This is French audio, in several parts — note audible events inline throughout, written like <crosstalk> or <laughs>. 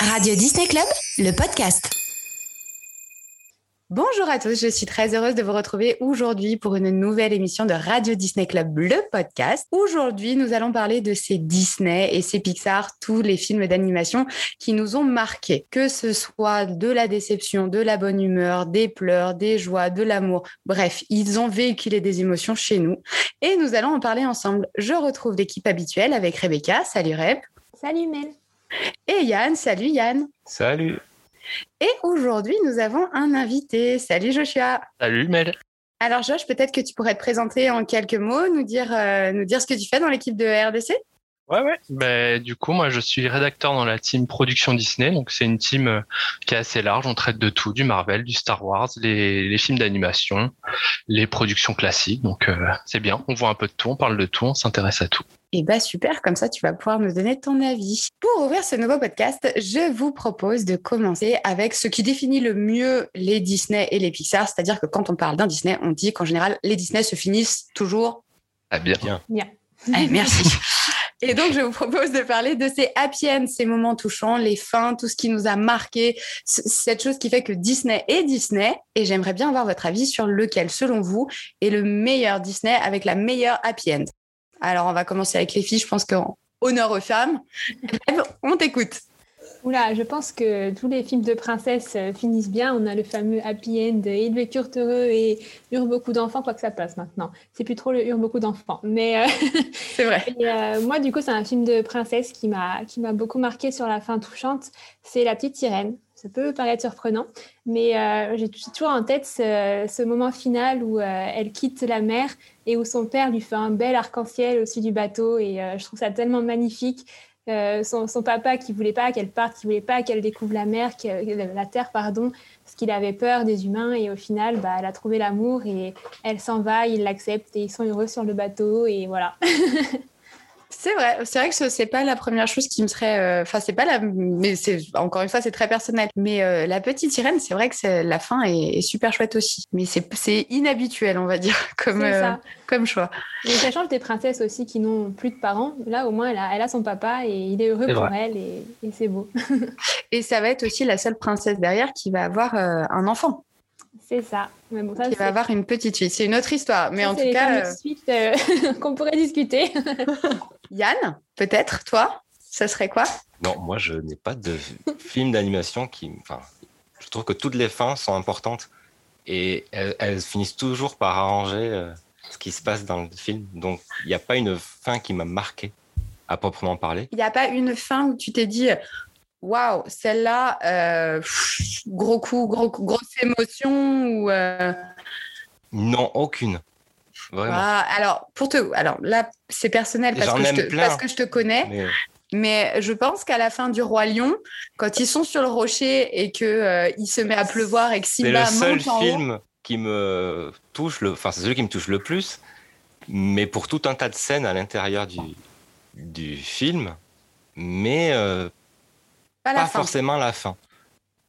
Radio Disney Club, le podcast. Bonjour à tous, je suis très heureuse de vous retrouver aujourd'hui pour une nouvelle émission de Radio Disney Club, le podcast. Aujourd'hui, nous allons parler de ces Disney et ces Pixar, tous les films d'animation qui nous ont marqués. Que ce soit de la déception, de la bonne humeur, des pleurs, des joies, de l'amour. Bref, ils ont véhiculé des émotions chez nous et nous allons en parler ensemble. Je retrouve l'équipe habituelle avec Rebecca. Salut Reb. Salut Mel. Et Yann. Salut Yann. Salut. Et aujourd'hui, nous avons un invité. Salut Joshua. Salut Mel. Alors Josh, peut-être que tu pourrais te présenter en quelques mots, nous dire, euh, nous dire ce que tu fais dans l'équipe de RDC Ouais, ouais. Ben, du coup, moi, je suis rédacteur dans la team production Disney. Donc, c'est une team euh, qui est assez large. On traite de tout, du Marvel, du Star Wars, les, les films d'animation, les productions classiques. Donc, euh, c'est bien. On voit un peu de tout, on parle de tout, on s'intéresse à tout. Eh bien, super, comme ça, tu vas pouvoir me donner ton avis. Pour ouvrir ce nouveau podcast, je vous propose de commencer avec ce qui définit le mieux les Disney et les Pixar, c'est-à-dire que quand on parle d'un Disney, on dit qu'en général, les Disney se finissent toujours... Ah, bien. Bien. Eh, merci. <laughs> Et donc, je vous propose de parler de ces happy ends, ces moments touchants, les fins, tout ce qui nous a marqué, cette chose qui fait que Disney est Disney. Et j'aimerais bien avoir votre avis sur lequel, selon vous, est le meilleur Disney avec la meilleure happy end. Alors, on va commencer avec les filles. Je pense qu'en honneur aux femmes, on t'écoute. Oula, je pense que tous les films de princesse euh, finissent bien. On a le fameux happy end, ils vécurent heureux et eurent beaucoup d'enfants, quoi que ça passe maintenant. C'est plus trop le eurent beaucoup d'enfants. Mais euh, <laughs> c'est vrai. Et, euh, moi, du coup, c'est un film de princesse qui m'a qui m'a beaucoup marqué sur la fin touchante. C'est La Petite Sirène. Ça peut paraître surprenant, mais euh, j'ai toujours en tête ce, ce moment final où elle quitte la mer et où son père lui fait un bel arc-en-ciel au-dessus du bateau. Et euh, je trouve ça tellement magnifique. Euh, son, son, papa qui voulait pas qu'elle parte, qui voulait pas qu'elle découvre la mer, la terre, pardon, parce qu'il avait peur des humains. Et au final, bah, elle a trouvé l'amour et elle s'en va, il l'accepte et ils sont heureux sur le bateau. Et voilà. <laughs> C'est vrai, c'est vrai que ce c'est pas la première chose qui me serait. Enfin, euh, c'est pas la. Mais c'est encore une fois, c'est très personnel. Mais euh, la petite sirène, c'est vrai que la fin est, est, super chouette aussi. Mais c'est inhabituel, on va dire, <laughs> comme euh, comme choix. Mais ça change des princesses aussi qui n'ont plus de parents. Là, au moins, elle a, elle a son papa et il est heureux pour vrai. elle et, et c'est beau. et ça va être aussi la seule princesse derrière qui va avoir un enfant. C'est ça. Mais bon, ça qui va avoir une petite fille. C'est une autre histoire. Mais ça, en tout cas. Une suite euh, <laughs> qu'on pourrait discuter. <laughs> Yann, peut-être, toi, ça serait quoi? Non, moi, je n'ai pas de film d'animation qui. Enfin, je trouve que toutes les fins sont importantes et elles, elles finissent toujours par arranger euh, ce qui se passe dans le film. Donc, il n'y a pas une fin qui m'a marqué à proprement parler. Il n'y a pas une fin où tu t'es dit waouh, celle-là, euh, gros coup, gros, grosse émotion ou euh... Non, aucune. Vraiment. Ah, alors, pour te, alors là, c'est personnel parce que, je te, parce que, je te, connais. Mais... Mais je pense qu'à la fin du Roi Lion, quand ils sont sur le rocher et que euh, il se met à pleuvoir et que Simba monte en haut. C'est le seul film qui me touche, le, enfin c'est celui qui me touche le plus. Mais pour tout un tas de scènes à l'intérieur du, du film, mais euh, pas, pas la fin. forcément la fin.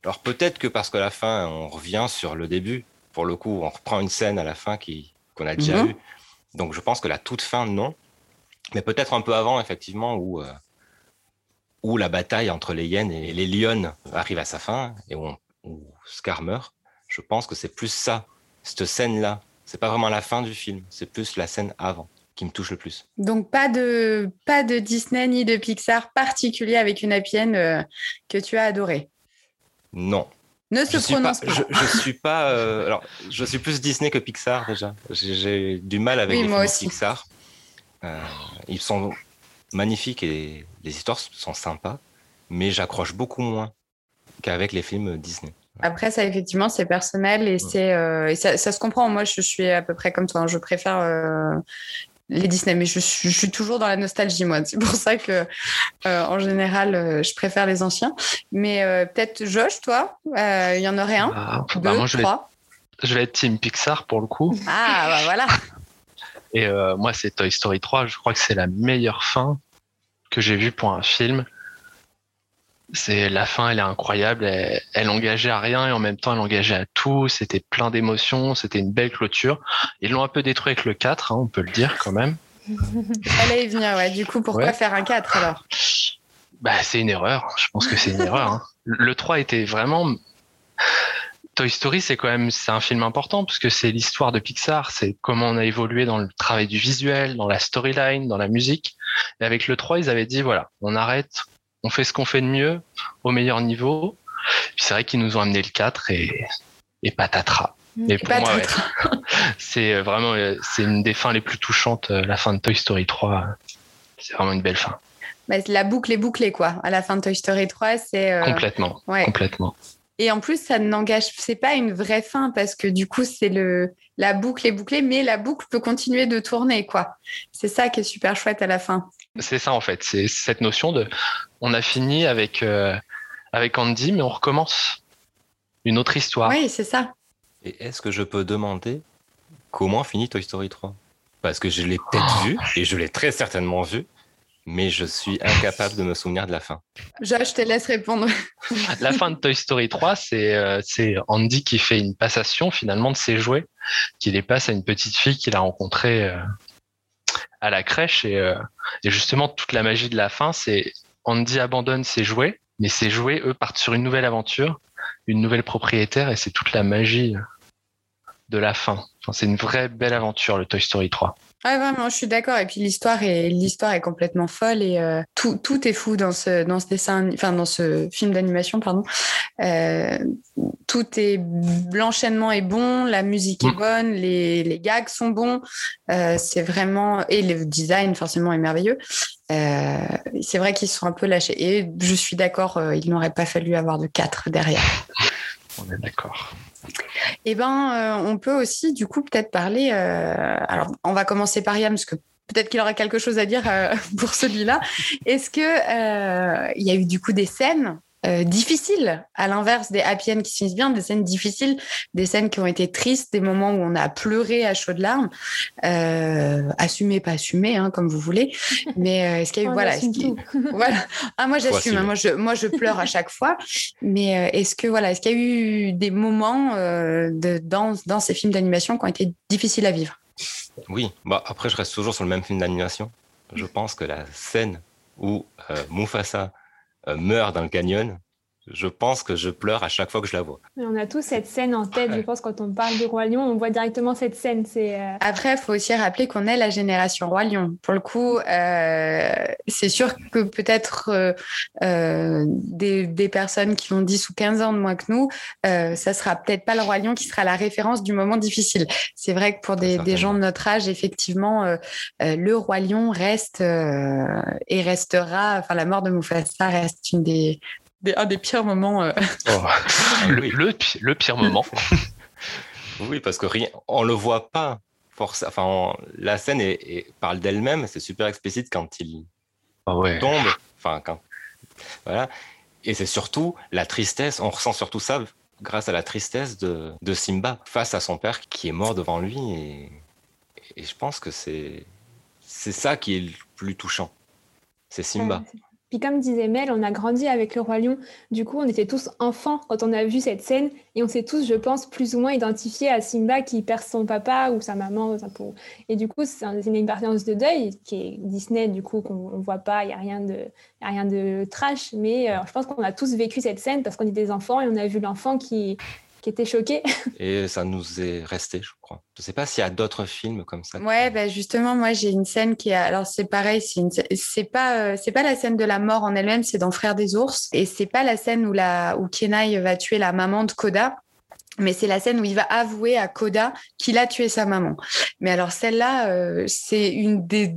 Alors peut-être que parce que la fin, on revient sur le début. Pour le coup, on reprend une scène à la fin qui qu'on a déjà Mhm. vue. Donc je pense que la toute fin, non. Mais peut-être un peu avant, effectivement, où, euh, où la bataille entre les hyènes et les lionnes arrive à sa fin et où, on- où Scar meurt. Je pense que c'est plus ça, cette scène-là. C'est pas vraiment la fin du film, c'est plus la scène avant qui me touche le plus. Donc pas de pas de Disney ni de Pixar particulier avec une end euh, que tu as adoré. Non. Ne se Je pas, prononce pas. je, je suis pas. euh, alors, je suis plus Disney que Pixar déjà. J'ai- du mal avec Oui, les films aussi. Pixar. Euh, ils sont magnifiques et les histoires sont sympas, mais j'accroche beaucoup moins qu'avec les films Disney. Après, ça, effectivement, c'est personnel et, c'est, euh, ça, ça se comprend. Moi, je suis à peu près comme toi. hein. Je préfère euh, les Disney, mais je, suis- je suis toujours dans la nostalgie, moi. C'est pour ça que, euh, en général, euh, je préfère les anciens. Mais euh, peut-être Josh, toi, il y en aurait un, Ah, deux, bah, moi, je vais, je vais être Team Pixar pour le coup. Ah, bah voilà. Et moi, c'est Toy Story 3. Je crois que c'est la meilleure fin que j'ai vue pour un film. C'est la fin, elle est incroyable. Elle, elle engageait à rien et en même temps, elle engageait à tout. C'était plein d'émotions. C'était une belle clôture. Ils l'ont un peu détruit avec le 4, hein, on peut le dire quand même. <laughs> Y venir, ouais. Du coup, pourquoi Ouais. faire un 4 alors? Bah, c'est une erreur. Je pense que c'est une erreur. Hein. Le 3 était vraiment. Toy Story, c'est quand même c'est un film important parce que c'est l'histoire de Pixar, c'est comment on a évolué dans le travail du visuel, dans la storyline, dans la musique. Et avec le 3, ils avaient dit voilà, on arrête, on fait ce qu'on fait de mieux au meilleur niveau. C'est vrai qu'ils nous ont amené le 4 et, et patatras. Et pour moi, <laughs> c'est vraiment c'est une des fins les plus touchantes, la fin de Toy Story 3. C'est vraiment une belle fin. Bah, la boucle est bouclée, quoi. À la fin de Toy Story 3, c'est. Euh, complètement. Complètement. Et en plus, ça n'engage, c'est pas une vraie fin parce que du coup, c'est le, la boucle est bouclée, mais la boucle peut continuer de tourner, quoi. C'est ça qui est super chouette à la fin. C'est ça, en fait. C'est cette notion de, on a fini avec, euh, avec Andy, mais on recommence une autre histoire. Oui, c'est ça. Et est-ce que je peux demander comment finit Toy Story 3 Parce que je l'ai peut-être oh. vu, et je l'ai très certainement vu, mais je suis incapable de me souvenir de la fin. Je, te laisse répondre. <laughs> la fin de Toy Story 3, euh, c'est Andy qui fait une passation finalement de ses jouets, qui les passe à une petite fille qu'il a rencontrée euh, à la crèche. Euh, et, justement, toute la magie de la fin, c'est Andy abandonne ses jouets, mais ses jouets, eux, partent sur une nouvelle aventure, une nouvelle propriétaire, et c'est toute la magie de la fin. c'est une vraie belle aventure, le Toy Story 3. Ouais, vraiment, je suis d'accord. Et puis l'histoire est l'histoire est complètement folle et euh, tout, tout est fou dans ce dans ce dessin, enfin dans ce film d'animation, pardon. Euh, tout est l'enchaînement est bon, la musique est mm. bonne, les, les gags sont bons. Euh, c'est vraiment et le design forcément est merveilleux. C'est vrai qu'ils sont un peu lâchés. Et je suis d'accord, il n'aurait pas fallu avoir de 4 derrière. On est d'accord. Eh ben, euh, on peut aussi, du coup, peut-être parler. Euh, alors, on va commencer par Yann, parce que peut-être qu'il aura quelque chose à dire euh, <laughs> pour celui-là. Est-ce que il y a eu du coup des scènes euh, difficiles, à l'inverse des happy end qui se finissent bien, des scènes difficiles, des scènes qui ont été tristes, des moments où on a pleuré à chaudes larmes, euh, assumé, pas assumé, hein, comme vous voulez. <laughs> Mais euh, est-ce qu'il y a eu, voilà, <laughs> voilà. Ah, moi j'assume, hein, moi je, moi je pleure à chaque fois. Mais euh, est-ce que voilà, est-ce qu'il y a eu des moments de dans dans ces films d'animation qui ont été difficiles à vivre? Oui, bah après je reste toujours sur le même film d'animation. Je pense que la scène où Mufasa euh, meurt dans le canyon, je pense que je pleure à chaque fois que je la vois. On a tous cette scène en tête, je pense, quand on parle du Roi Lion, on voit directement cette scène. C'est euh, Après, il faut aussi rappeler qu'on est la génération Roi Lion. Pour le coup, euh, c'est sûr que peut-être des, personnes qui ont 10 ou 15 ans de moins que nous, ça sera peut-être pas le Roi Lion qui sera la référence du moment difficile. C'est vrai que pour des, des, gens de notre âge, effectivement, le Roi Lion reste et restera, enfin la mort de Mufasa reste une des un des pires moments. Euh. Oh. <laughs> le, le, pire moment. <laughs> oui, parce que rien, on le voit pas. Force, enfin, la scène est, parle d'elle-même. C'est super explicite quand il ah tombe. Enfin, quand voilà. Et c'est surtout la tristesse. On ressent surtout ça grâce à la tristesse de, de Simba face à son père qui est mort devant lui. Et, et je pense que c'est c'est ça qui est le plus touchant. C'est Simba. Puis comme disait Mel, on a grandi avec le roi lion. Du coup, on était tous enfants quand on a vu cette scène et on s'est tous, je pense, plus ou moins identifiés à Simba qui perd son papa ou sa maman. Et du coup, c'est une expérience de deuil qui est Disney, du coup, qu'on ne voit pas, il n'y a, rien de, rien de trash. Mais euh, je pense qu'on a tous vécu cette scène parce qu'on est des enfants et on a vu l'enfant qui, qui était choqué. <laughs> Et ça nous est resté, je crois. Je ne sais pas s'il y a d'autres films comme ça. Ouais, bah justement, moi j'ai une scène qui est. Alors c'est pareil, c'est une... c'est pas euh, c'est pas la scène de la mort en elle-même, c'est dans Frères des ours, et c'est pas la scène où la où Kenai va tuer la maman de Koda. Mais c'est la scène où il va avouer à Koda qu'il a tué sa maman. Mais alors celle-là, euh, c'est une des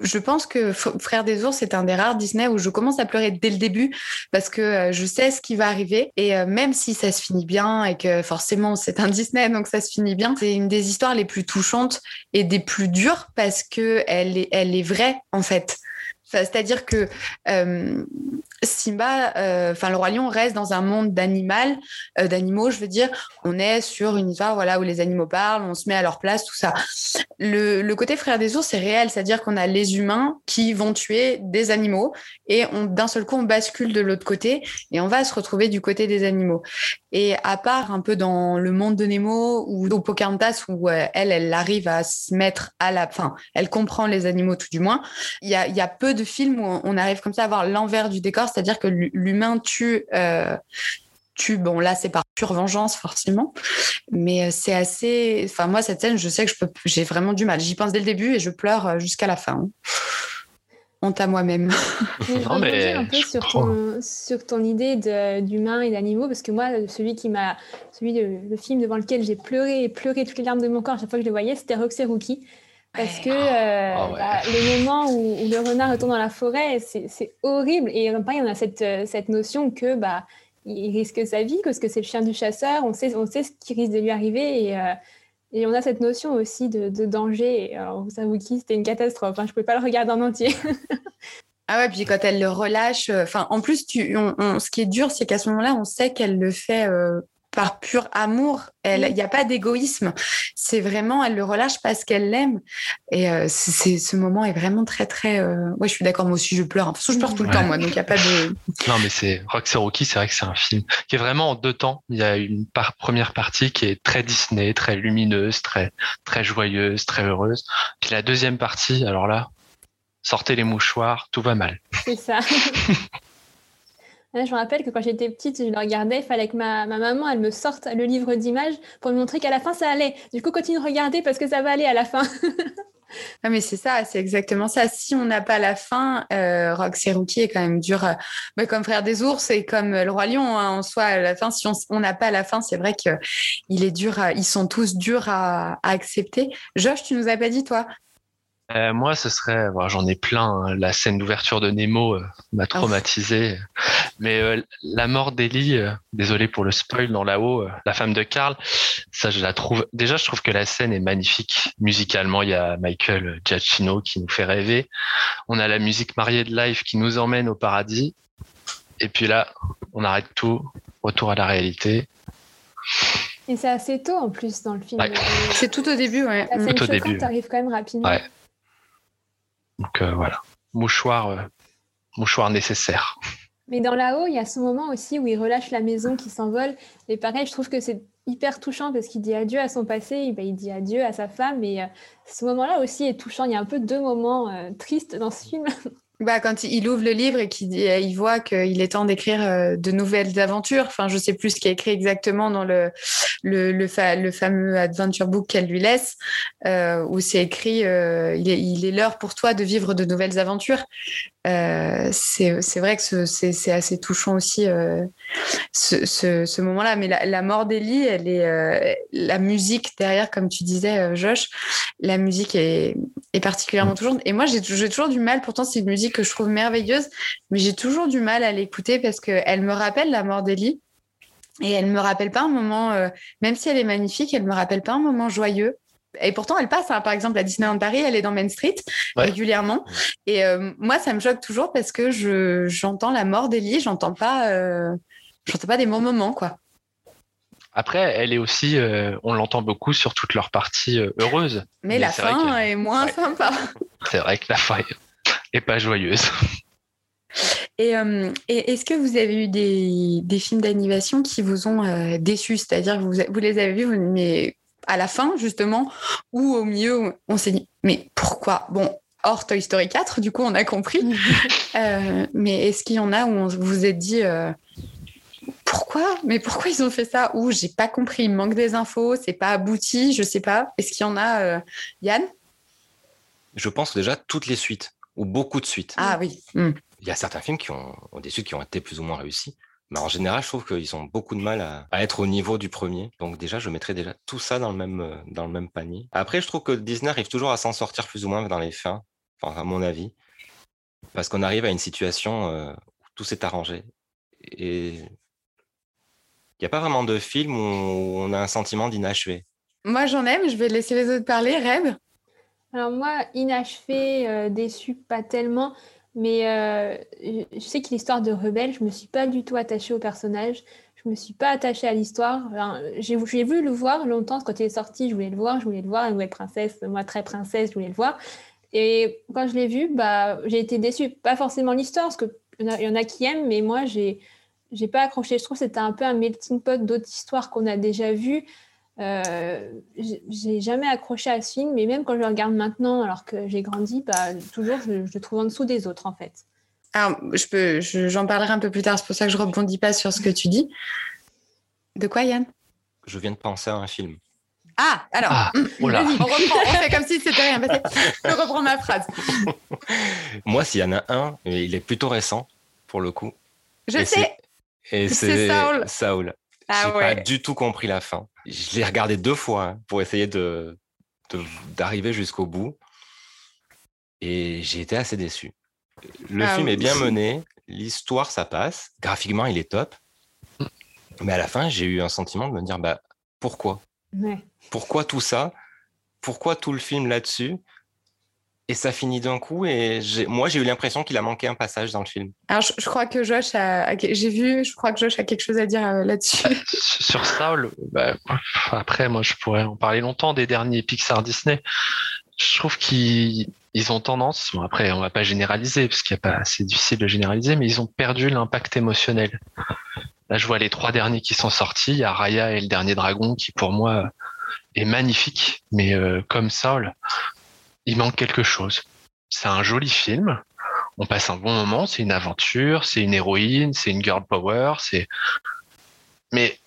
je pense que Frère des ours c'est un des rares Disney où je commence à pleurer dès le début parce que euh, je sais ce qui va arriver et euh, même si ça se finit bien et que forcément c'est un Disney donc ça se finit bien, c'est une des histoires les plus touchantes et des plus dures parce que elle est, elle est vraie en fait. C'est-à-dire que Simba, euh, enfin le roi lion reste dans un monde d'animal, euh, d'animaux, je veux dire. On est sur une histoire, voilà, où les animaux parlent, on se met à leur place, tout ça. Le, côté frère des ours, c'est réel, c'est-à-dire qu'on a les humains qui vont tuer des animaux et d'un seul coup, on bascule de l'autre côté et on va se retrouver du côté des animaux. Et à part un peu dans le monde de Nemo ou au Pocahontas où euh, elle, elle arrive à se mettre à la, fin, elle comprend les animaux tout du moins. Il y a, y a peu de films où on arrive comme ça à voir l'envers du décor, c'est-à-dire que l'humain tue. Euh, tue, bon là c'est par pure vengeance forcément, mais euh, c'est assez. Enfin moi cette scène, je sais que je peux, j'ai vraiment du mal. J'y pense dès le début et je pleure euh, jusqu'à la fin. Honte à moi-même. <laughs> Je vais mais... un peu sur ton, sur ton idée d'humain et d'animaux, parce que moi, celui qui m'a, celui de, le film devant lequel j'ai pleuré et pleuré toutes les larmes de mon corps à chaque fois que je le voyais, c'était Roxy Rookie. Parce que euh, oh, bah, le moment où, le renard retourne dans la forêt, c'est horrible. Et pareil, on a cette, euh, cette notion que bah, il risque sa vie, parce que c'est le chien du chasseur, on sait, on sait ce qui risque de lui arriver. Et, euh, et on a cette notion aussi de, de danger. Alors, vous savez qui c'était une catastrophe. Hein, je ne pouvais pas le regarder en entier. <laughs> ah ouais, puis quand elle le relâche, enfin, en plus, tu, ce qui est dur, c'est qu'à ce moment-là, on sait qu'elle le fait par pur amour. Il n'y a pas d'égoïsme. C'est vraiment, elle le relâche parce qu'elle l'aime. Et euh, c'est, ce moment est vraiment très, très. Euh... Ouais, je suis d'accord. Moi aussi, je pleure. De toute façon, je pleure tout le temps, moi. Donc, il n'y a pas de. <laughs> Non, mais c'est Roxy Rookie, c'est vrai que c'est un film qui est vraiment en deux temps. Il y a une première partie qui est très Disney, très lumineuse, très, très joyeuse, très heureuse. Puis la deuxième partie, alors là, sortez les mouchoirs, tout va mal. C'est ça. <laughs> je me rappelle que quand j'étais petite, je le regardais, il fallait que ma, maman, elle me sorte le livre d'images pour me montrer qu'à la fin, ça allait. Du coup, continue de regarder parce que ça va aller à la fin. <laughs> ah, mais c'est ça, c'est exactement ça. Si on n'a pas la fin, euh, Roxy Rookie est quand même dur, euh, mais comme Frère des ours et comme le Roi Lion hein, en soi. À la fin, si on n'a pas la fin, c'est vrai qu'il est dur, ils sont tous durs à accepter. Josh, tu nous as pas dit, toi, euh, moi, ce serait, j'en ai plein. Hein. La scène d'ouverture de Nemo euh, m'a traumatisé. Mais euh, la mort d'Ellie, désolé pour le spoil, dans là-haut, la femme de Karl, ça, je la trouve. Déjà, je trouve que la scène est magnifique. Musicalement, il y a Michael Giacchino qui nous fait rêver. On a la musique mariée de live qui nous emmène au paradis. Et puis là, on arrête tout. Retour à la réalité. Et c'est assez tôt en plus dans le film. C'est tout au début, ouais. La scène tout au début. arrive quand même rapidement. Ouais. Donc euh, voilà, mouchoir, euh, mouchoir nécessaire. Mais dans là-haut, il y a ce moment aussi où il relâche la maison qui s'envole. Et pareil, je trouve que c'est hyper touchant parce qu'il dit adieu à son passé, ben, il dit adieu à sa femme. Et euh, ce moment-là aussi est touchant. Il y a un peu deux moments tristes dans ce film. <laughs> Bah, quand il ouvre le livre et qu'il il voit qu'il est temps d'écrire de nouvelles aventures. Enfin, je sais plus ce qui est écrit exactement dans le, le, le, le fameux adventure book qu'elle lui laisse, euh, où c'est écrit euh, il est l'heure pour toi de vivre de nouvelles aventures. Euh, c'est vrai que c'est assez touchant aussi euh, ce, moment-là. Mais la, mort est euh, la musique derrière, comme tu disais, Josh. La musique est, particulièrement touchante. Et moi, j'ai toujours du mal. Pourtant, c'est une musique que je trouve merveilleuse, mais j'ai toujours du mal à l'écouter parce qu'elle me rappelle la mort d'Ellie. Et elle me rappelle pas un moment, même si elle est magnifique, elle me rappelle pas un moment joyeux. Et pourtant, elle passe, hein, par exemple, à Disneyland Paris, elle est dans Main Street régulièrement. Et euh, moi, ça me choque toujours parce que je, j'entends la mort d'Elie, j'entends pas, euh, j'entends pas des bons moments, quoi. Après, elle est aussi, on l'entend beaucoup sur toute leur partie heureuse. Mais, la fin est moins sympa. C'est vrai que la fin est pas joyeuse. Euh, et, est-ce que vous avez eu des, films d'animation qui vous ont euh, déçus? C'est-à-dire vous, vous, les avez vus, mais à la fin, justement, ou au milieu, on s'est dit, mais pourquoi? Bon, hors Toy Story 4, du coup, on a compris. <laughs> Euh, mais est-ce qu'il y en a où on vous êtes dit, pourquoi? Mais pourquoi ils ont fait ça? Ou j'ai pas compris, il manque des infos, c'est pas abouti, je sais pas. Est-ce qu'il y en a, Yann? Je pense déjà toutes les suites, ou beaucoup de suites. Ah oui. Hmm il y a certains films qui ont, des suites qui ont été plus ou moins réussis. Mais en général, je trouve qu'ils ont beaucoup de mal à, être au niveau du premier. Donc déjà, je mettrais déjà tout ça dans le même, euh, dans le même panier. Après, je trouve que Disney arrive toujours à s'en sortir plus ou moins dans les fins, enfin, à mon avis. Parce qu'on arrive à une situation euh, où tout s'est arrangé. Et il n'y a pas vraiment de film où on a un sentiment d'inachevé. Moi, j'en aime. Je vais laisser les autres parler. Rêve Alors moi, inachevé, euh, déçu, pas tellement. Mais euh, je sais que l'histoire de Rebelle, je ne me suis pas du tout attachée au personnage. Je ne me suis pas attachée à l'histoire. j'ai voulu le voir longtemps. Quand il est sorti, je voulais le voir. Je voulais le voir. La nouvelle princesse, moi très princesse, je voulais le voir. Et quand je l'ai vu, bah, j'ai été déçue. Pas forcément l'histoire, parce qu'il y, en a qui aiment, mais moi, j'ai j'ai pas accroché. Je trouve que c'était un peu un melting pot d'autres histoires qu'on a déjà vues. Euh, j'ai jamais accroché à ce film, mais même quand je le regarde maintenant, alors que j'ai grandi, bah, toujours je, le trouve en dessous des autres en fait. Alors, je peux, j'en parlerai un peu plus tard. C'est pour ça que je rebondis pas sur ce que tu dis. De quoi, Yann? Je viens de penser à un film. Ah, alors, ah, hum, on reprend, on fait comme si c'était rien passé. <laughs> Je reprends ma phrase. Moi, s'il y en a un, il est plutôt récent, pour le coup. Je sais. Et c'est Saul. Saul. Ah, J'ai pas du tout compris la fin. Je l'ai regardé deux fois hein, pour essayer de d'arriver jusqu'au bout. Et j'ai été assez déçu. Le ah film est bien mené, l'histoire ça passe, graphiquement il est top. Mais à la fin, j'ai eu un sentiment de me dire bah pourquoi? Pourquoi tout ça? Pourquoi tout le film là-dessus? Et ça finit d'un coup. Et moi, j'ai eu l'impression qu'il a manqué un passage dans le film. Alors, je, crois que Josh a. J'ai vu, je crois que Josh a quelque chose à dire euh, là-dessus. Bah, sur Saul, bah, après, moi, je pourrais en parler longtemps des derniers Pixar Disney. Je trouve qu'ils ont tendance, bon après on va pas généraliser parce qu'il y a pas, c'est difficile de généraliser, mais ils ont perdu l'impact émotionnel. Là, je vois les trois derniers qui sont sortis. Il y a Raya et le dernier dragon qui pour moi est magnifique, mais euh, comme Saul, il manque quelque chose. C'est un joli film. On passe un bon moment. C'est une aventure. C'est une héroïne. C'est une girl power. C'est. Mais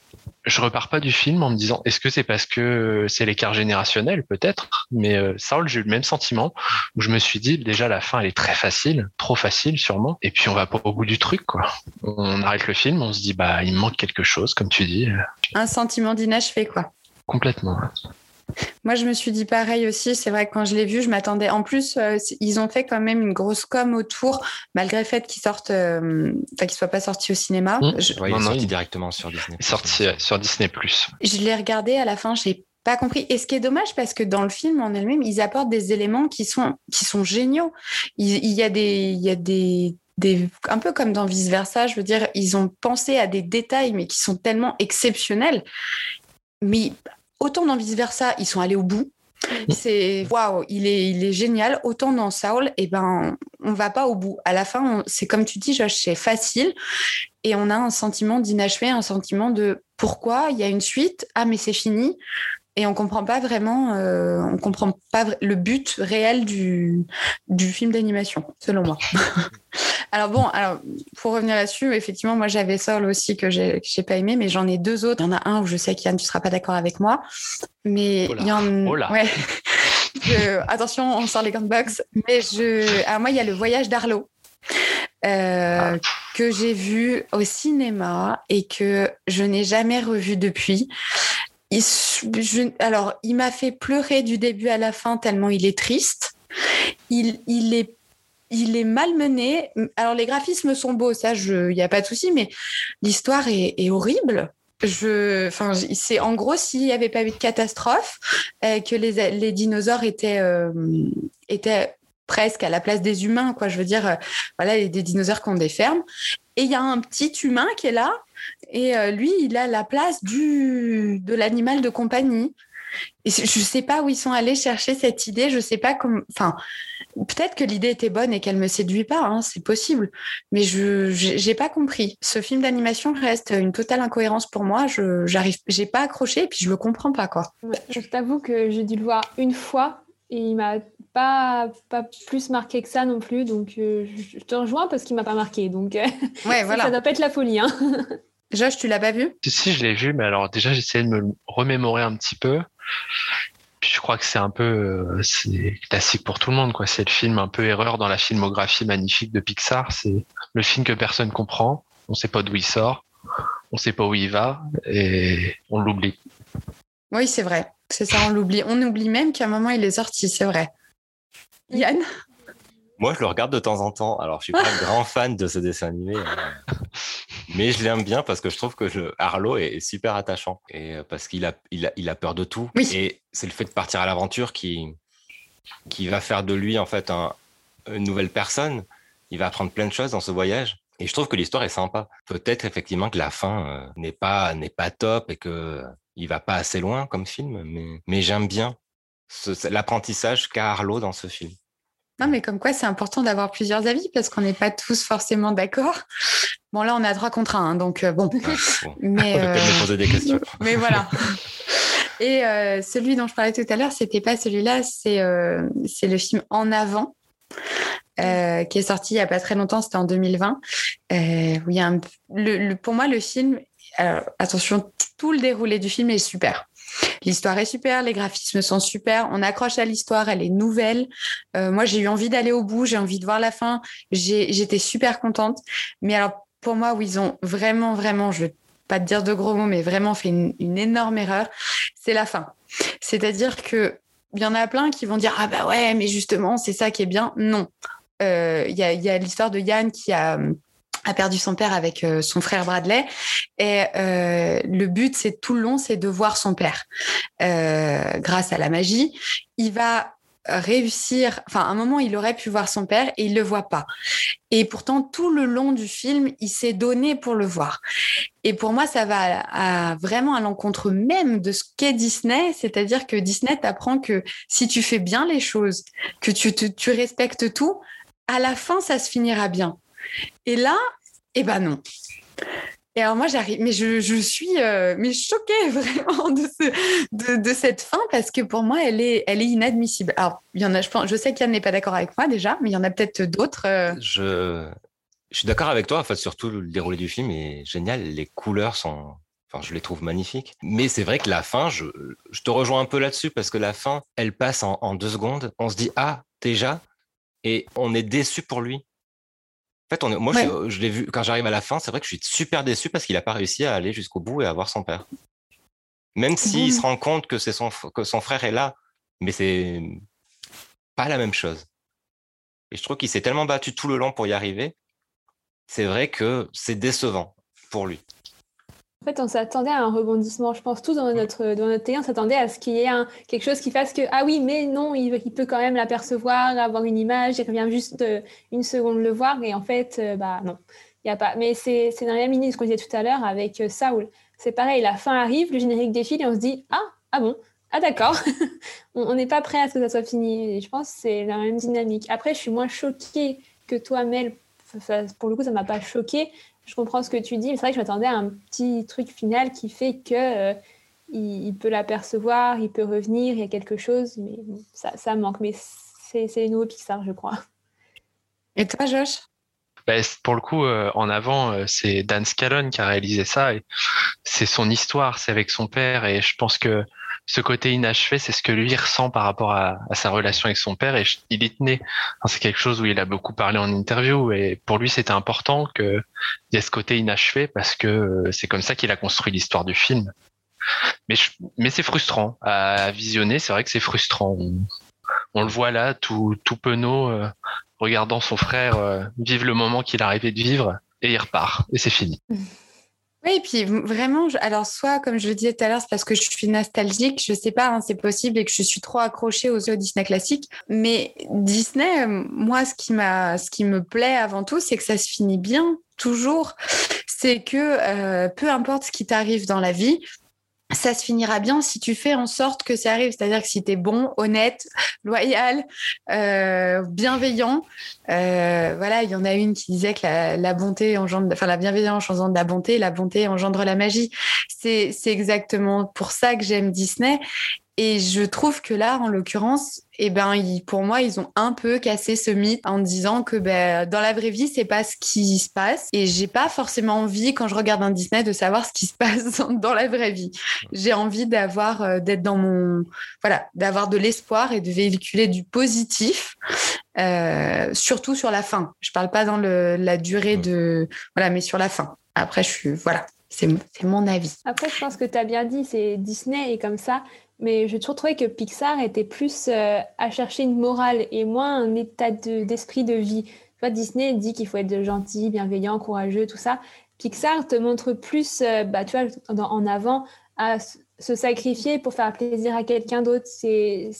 je repars pas du film en me disant est-ce que c'est parce que c'est l'écart générationnel peut-être? Mais euh, Saul j'ai eu le même sentiment où je me suis dit déjà la fin elle est très facile trop facile sûrement et puis on va pas au bout du truc quoi on arrête le film on se dit bah il manque quelque chose comme tu dis un sentiment d'inachevé quoi complètement moi, je me suis dit pareil aussi. C'est vrai que quand je l'ai vu, je m'attendais. En plus, euh, ils ont fait quand même une grosse com autour, malgré le fait qu'ils sortent, euh, enfin qu'ils soient pas sortis au cinéma. Mmh. Je... il est sorti directement sur Disney. Sorti sur Disney Plus. Je l'ai regardé à la fin. J'ai pas compris. Et ce qui est dommage, parce que dans le film en elle-même, ils apportent des éléments qui sont qui sont géniaux. Il, il y a des il y a des des, un peu comme dans Vice Versa, je veux dire, ils ont pensé à des détails, mais qui sont tellement exceptionnels. Mais autant dans Vice Versa, ils sont allés au bout. C'est waouh, il est, il est génial. Autant dans Saul, et eh ben, on va pas au bout. À la fin, c'est comme tu dis, Josh, c'est facile. Et on a un sentiment d'inachevé, un sentiment de pourquoi il y a une suite? Ah, mais c'est fini et on comprend pas vraiment, euh, on comprend pas le but réel du, du film d'animation, selon moi. <laughs> alors bon, alors pour revenir là-dessus, effectivement, moi j'avais Soul aussi que j'ai j'ai pas aimé, mais j'en ai deux autres. Il y en a un où je sais qu'Yann, tu seras pas d'accord avec moi, mais il y en oh ouais. attention, on sort les gants box. Mais je, alors moi il y a le voyage d'Arlo. Euh, ah. que j'ai vu au cinéma et que je n'ai jamais revu depuis il, alors, il m'a fait pleurer du début à la fin tellement il est triste. Il, il est il est malmené. Alors les graphismes sont beaux, ça, il n'y a pas de souci, mais l'histoire est, horrible. Je, en gros s'il n'y avait pas eu de catastrophe, euh, que les, les, dinosaures étaient euh, étaient presque à la place des humains, quoi. Je veux dire, euh, voilà, des dinosaures qui ont des fermes, et il y a un petit humain qui est là et euh, lui, il a la place du, de l'animal de compagnie. Et je ne sais pas où ils sont allés chercher cette idée. Je sais pas comment. Enfin, peut-être que l'idée était bonne et qu'elle me séduit pas. Hein, c'est possible. Mais je n'ai pas compris. Ce film d'animation reste une totale incohérence pour moi. Je j'arrive, j'ai pas accroché et puis je le comprends pas quoi. je t'avoue que j'ai dû le voir une fois et il m'a pas, pas plus marqué que ça non plus. Donc euh, je te rejoins parce qu'il m'a pas marqué. Donc euh, ouais, <laughs> voilà. ça doit pas être la folie. Hein. <laughs> Josh, tu l'as pas vu? Si, je l'ai vu, mais alors déjà, j'essayais de me remémorer un petit peu. Puis je crois que c'est un peu euh, c'est classique pour tout le monde. quoi. C'est le film un peu erreur dans la filmographie magnifique de Pixar. C'est le film que personne comprend. On sait pas d'où il sort. On sait pas où il va. Et on l'oublie. Oui, c'est vrai. C'est ça, on l'oublie. On oublie même qu'à un moment, il est sorti, c'est vrai. Yann? Moi, je le regarde de temps en temps. Alors, je suis pas un grand fan de ce dessin animé, hein. mais je l'aime bien parce que je trouve que le Arlo est, super attachant et euh, parce qu'il a, il a, il a peur de tout. Et c'est le fait de partir à l'aventure qui, qui va faire de lui en fait un, une nouvelle personne. il va apprendre plein de choses dans ce voyage. Et je trouve que l'histoire est sympa. Peut-être effectivement que la fin euh, n'est pas n'est pas top et que il va pas assez loin comme film, mais, mais j'aime bien l'apprentissage qu'a Arlo dans ce film. Non, mais comme quoi, c'est important d'avoir plusieurs avis parce qu'on n'est pas tous forcément d'accord. Bon, là, on a droit contre un, hein, donc euh, bon. Ah, <laughs> mais, on euh, poser des questions. <laughs> mais voilà. Et euh, celui dont je parlais tout à l'heure, c'était pas celui-là, c'est c'est le film En avant. qui est sorti il y a pas très longtemps, c'était en 2020. où il y a le, pour moi, le film, attention, tout le déroulé du film est super. L'histoire est super, les graphismes sont super, on accroche à l'histoire, elle est nouvelle. Euh, moi, j'ai eu envie d'aller au bout, j'ai envie de voir la fin. J'étais super contente. Mais alors, pour moi, où ils ont vraiment, vraiment, je vais pas te dire de gros mots, mais vraiment fait une, énorme erreur, c'est la fin. C'est-à-dire que il y en a plein qui vont dire ah bah ouais, mais justement, c'est ça qui est bien. Non. Euh, il y a l'histoire de Yann qui a a perdu son père avec euh, son frère Bradley. Et euh, le but, c'est tout le long, c'est de voir son père. Euh, grâce à la magie, il va réussir. Enfin, à un moment, il aurait pu voir son père et il le voit pas. Et pourtant, tout le long du film, il s'est donné pour le voir. Et pour moi, ça va vraiment à l'encontre même de ce qu'est Disney, c'est-à-dire que Disney t'apprend que si tu fais bien les choses, que tu, tu respectes tout, à la fin, ça se finira bien. Et là, eh ben non. Et alors moi j'arrive, mais je, suis euh, mais choquée <laughs> vraiment de, ce, de, cette fin parce que pour moi elle est, elle est inadmissible. Alors il y en a, je, pense, je sais qu'Yann n'est pas d'accord avec moi déjà, mais il y en a peut-être d'autres. Euh. Je, je suis d'accord avec toi. En fait, surtout le déroulé du film est génial. Les couleurs sont, enfin je les trouve magnifiques. Mais c'est vrai que la fin, je, je, te rejoins un peu là-dessus parce que la fin, elle passe en, en deux secondes. On se dit ah déjà, et on est déçu pour lui. En fait, on moi, je, l'ai vu quand j'arrive à la fin, c'est vrai que je suis super déçu parce qu'il n'a pas réussi à aller jusqu'au bout et à voir son père. Même s'il se rend compte que c'est son que son frère est là, mais c'est pas la même chose. Et je trouve qu'il s'est tellement battu tout le long pour y arriver. C'est vrai que c'est décevant pour lui. En fait, on s'attendait à un rebondissement. Je pense tous dans notre, dans notre télé, on s'attendait à ce qu'il y ait un, quelque chose qui fasse que, ah oui, mais non, il, peut quand même l'apercevoir, avoir une image, il revient juste euh, une seconde le voir. Et en fait, euh, bah non, il n'y a pas. Mais c'est dans la même ce qu'on disait tout à l'heure avec euh, Saul. C'est pareil, la fin arrive, le générique défile et on se dit, ah, ah bon, ah d'accord, <laughs> on n'est pas prêt à ce que ça soit fini. Et je pense que c'est la même dynamique. Après, je suis moins choquée que toi, Mel. pour le coup, ça m'a pas choquée je comprends ce que tu dis. C'est vrai que je m'attendais à un petit truc final qui fait que euh, il, peut l'apercevoir, il peut revenir, il y a quelque chose, mais ça, manque. Mais c'est les nouveaux Pixar, je crois. Et toi, Josh? Bah, pour le coup, euh, en avant, euh, c'est Dan Scallon qui a réalisé ça. Et c'est son histoire, c'est avec son père. Et je pense que ce côté inachevé, c'est ce que lui ressent par rapport à, sa relation avec son père et il y tenait. c'est quelque chose où il a beaucoup parlé en interview et pour lui c'était important qu'il y ait ce côté inachevé parce que euh, c'est comme ça qu'il a construit l'histoire du film. Mais, c'est frustrant à visionner, c'est vrai que c'est frustrant. On, le voit là, tout, tout penaud, euh, regardant son frère euh, vivre le moment qu'il arrivait de vivre et il repart et c'est fini. <laughs> Oui, et puis vraiment, alors soit, comme je le disais tout à l'heure, c'est parce que je suis nostalgique, je sais pas, hein, c'est possible et que je suis trop accrochée aux Disney classiques. Mais Disney, euh, moi, ce qui, m'a, ce qui me plaît avant tout, c'est que ça se finit bien, toujours. C'est que euh, peu importe ce qui t'arrive dans la vie, ça se finira bien si tu fais en sorte que ça arrive. C'est-à-dire que si tu es bon, honnête, <laughs> loyal, euh, bienveillant. Euh, voilà, il y en a une qui disait que la, bonté engendre, enfin la bienveillance engendre la bonté, la bonté engendre la magie. C'est exactement pour ça que j'aime Disney. Et je trouve que là, en l'occurrence, eh ben, pour moi, ils ont un peu cassé ce mythe en disant que ben, dans la vraie vie, c'est pas ce qui se passe. Et j'ai pas forcément envie, quand je regarde un Disney, de savoir ce qui se <laughs> passe dans la vraie vie. J'ai envie d'avoir, euh, d'être dans mon, voilà, d'avoir de l'espoir et de véhiculer du positif, euh, surtout sur la fin. Je parle pas dans le, la durée de, voilà, mais sur la fin. Après, je suis, voilà, c'est mon avis. Après, je pense que tu as bien dit, c'est Disney et comme ça, mais j'ai toujours trouvé que Pixar était plus euh, à chercher une morale et moins un état d'esprit de, vie. Tu vois, Disney dit qu'il faut être gentil, bienveillant, courageux, tout ça. Pixar te montre plus, euh, bah, tu vois, en avant, à se sacrifier pour faire plaisir à quelqu'un d'autre. C'est,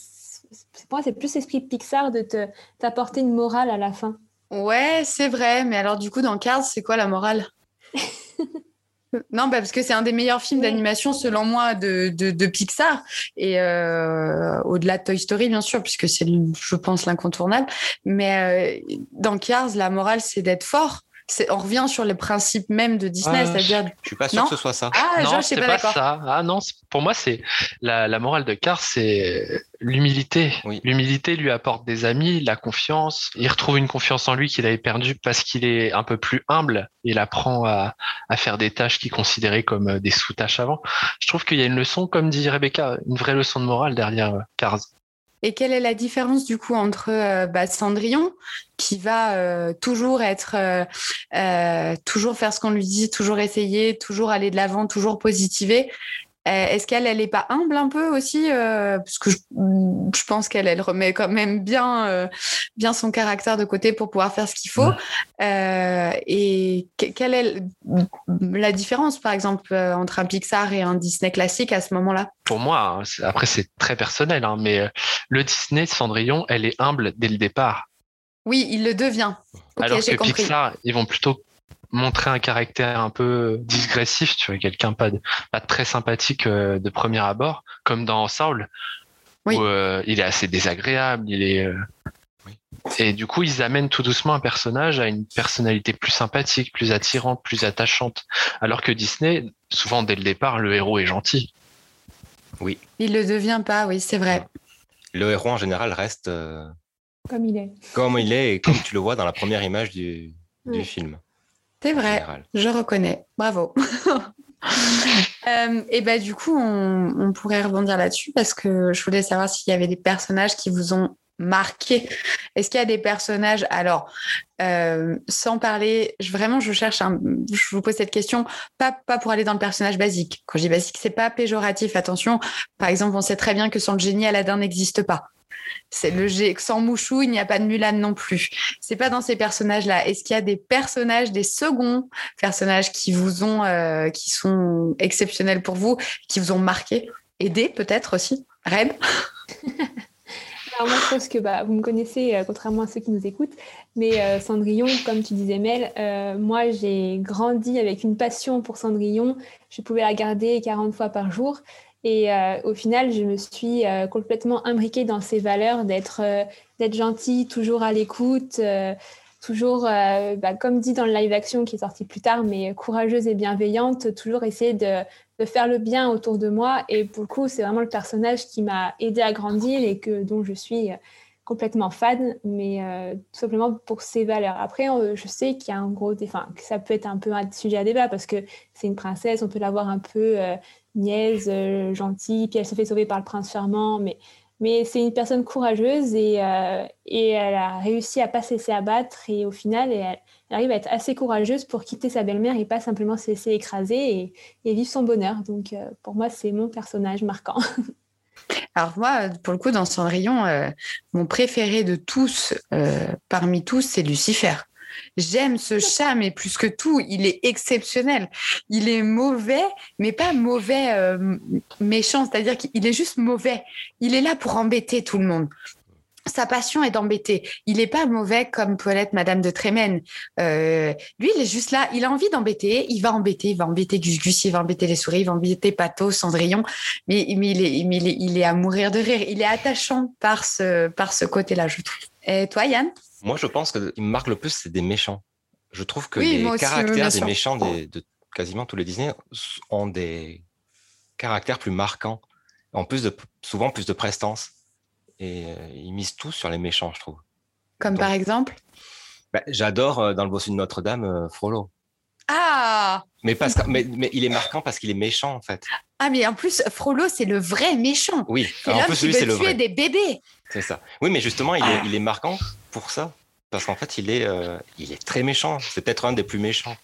pour moi, c'est plus l'esprit Pixar de te, t'apporter une morale à la fin. Ouais, c'est vrai, mais alors du coup, dans Cars, c'est quoi la morale? <laughs> Non, bah, parce que c'est un des meilleurs films d'animation, selon moi, de, de, de Pixar. Et euh, au-delà de Toy Story, bien sûr, puisque c'est, je pense, l'incontournable. Mais euh, dans Cars, la morale, c'est d'être fort. C'est, on revient sur le principe même de Disney, Ah, c'est-à-dire. Je suis pas sûr Non que ce soit ça. Ah, non, c'est pas, pas, ça. Ah non, pour moi, c'est la, la morale de Cars, c'est l'humilité. Oui. L'humilité lui apporte des amis, la confiance. Il retrouve une confiance en lui qu'il avait perdue parce qu'il est un peu plus humble. Il apprend à, à faire des tâches qu'il considérait comme euh, des sous-tâches avant. Je trouve qu'il y a une leçon, comme dit Rebecca, une vraie leçon de morale derrière euh, Cars. Et quelle est la différence du coup entre euh, bah, Cendrillon, qui va euh, toujours être, euh, euh, toujours faire ce qu'on lui dit, toujours essayer, toujours aller de l'avant, toujours positiver. Euh, Est-ce qu'elle, elle est pas humble un peu aussi euh, Parce que je, je pense qu'elle, elle remet quand même bien, euh, bien son caractère de côté pour pouvoir faire ce qu'il faut. Euh, et que- quelle est la différence, par exemple, entre un Pixar et un Disney classique à ce moment-là? Pour moi, hein, après c'est très personnel, hein, mais le Disney de Cendrillon, elle est humble dès le départ. Oui, il le devient. Ok, Alors que compris. Pixar, ils vont plutôt montrer un caractère un peu digressif, tu vois, quelqu'un pas de, pas très sympathique euh, de premier abord, comme dans Saul, Oui. où euh, il est assez désagréable, il est. euh, Oui. Et du coup, ils amènent tout doucement un personnage à une personnalité plus sympathique, plus attirante, plus attachante. Alors que Disney, souvent dès le départ, le héros est gentil. Il le devient pas, oui, c'est vrai. Le héros en général reste euh, Comme il est. comme il est et comme <laughs> tu le vois dans la première image du, du film. C'est vrai, je reconnais. Bravo. <laughs> Euh, et ben du coup, on, on pourrait rebondir là-dessus parce que je voulais savoir s'il y avait des personnages qui vous ont marqué. Est-ce qu'il y a des personnages Alors, euh, sans parler, je, vraiment, je cherche un. Je vous pose cette question, pas pas pour aller dans le personnage basique. Quand je dis basique, c'est pas péjoratif. Attention. Par exemple, on sait très bien que sans le génie, Aladdin n'existe pas. C'est le gé- sans Mouchou, il n'y a pas de Mulan non plus. C'est pas dans ces personnages-là. Est-ce qu'il y a des personnages, des seconds personnages qui vous ont, euh, qui sont exceptionnels pour vous, qui vous ont marqué, aidé peut-être aussi Reb <laughs> Alors moi, je pense que bah, vous me connaissez, euh, contrairement à ceux qui nous écoutent, mais euh, Cendrillon, comme tu disais Mel, moi j'ai grandi avec une passion pour Cendrillon. Je pouvais la regarder 40 fois par jour. Et euh, au final, je me suis euh, complètement imbriquée dans ces valeurs d'être euh, gentille, toujours à l'écoute, toujours, bah, comme dit dans le live action qui est sorti plus tard, mais courageuse et bienveillante, toujours essayer de, faire le bien autour de moi. Et pour le coup, c'est vraiment le personnage qui m'a aidé à grandir et que, dont je suis complètement fan, mais tout simplement pour ses valeurs. Après, je sais qu'il y a un gros... Enfin, que ça peut être un peu un sujet à débat parce que c'est une princesse, on peut la voir un peu niaise, euh, gentille, puis elle se fait sauver par le prince charmant, mais, mais c'est une personne courageuse et, euh, et elle a réussi à pas se laisser abattre et au final, elle, arrive à être assez courageuse pour quitter sa belle-mère et pas simplement se laisser écraser et, vivre son bonheur. Donc, euh, pour moi, c'est mon personnage marquant. <laughs> Alors moi, pour le coup, dans Cendrillon, mon préféré de tous, parmi tous, c'est Lucifer. J'aime ce chat, mais plus que tout, il est exceptionnel. Il est mauvais, mais pas mauvais euh, méchant, c'est-à-dire qu'il est juste mauvais. Il est là pour embêter tout le monde. Sa passion est d'embêter. Il n'est pas mauvais comme Toilette Madame de Trémène. Euh, lui, il est juste là. Il a envie d'embêter. Il va embêter. Il va embêter Gus Gus. Il va embêter les souris. Il va embêter Pato, Cendrillon. Mais, il est à mourir de rire. Il est attachant par ce, par ce côté-là, je trouve. Et toi, Yann? Moi, je pense que il me marque le plus, c'est des méchants. Je trouve que Oui, les aussi, caractères des méchants des- de quasiment tous les Disney ont des caractères plus marquants, en plus de souvent plus de prestance. Et euh, ils misent tous sur les méchants, je trouve. Comme Donc- par exemple? Bah, J'adore euh, dans le bossu de Notre-Dame euh, Frollo. Ah Mais, parce que, mais, mais il est marquant parce qu'il est méchant, en fait. Ah, mais en plus, Frollo, c'est le vrai méchant. Oui, C'est en l'homme plus, qui lui, veut c'est le tuer vrai. des bébés. C'est ça. Oui, mais justement, il est, Ah. il est marquant pour ça. Parce qu'en fait, il est, euh, il est très méchant. C'est peut-être un des plus méchants.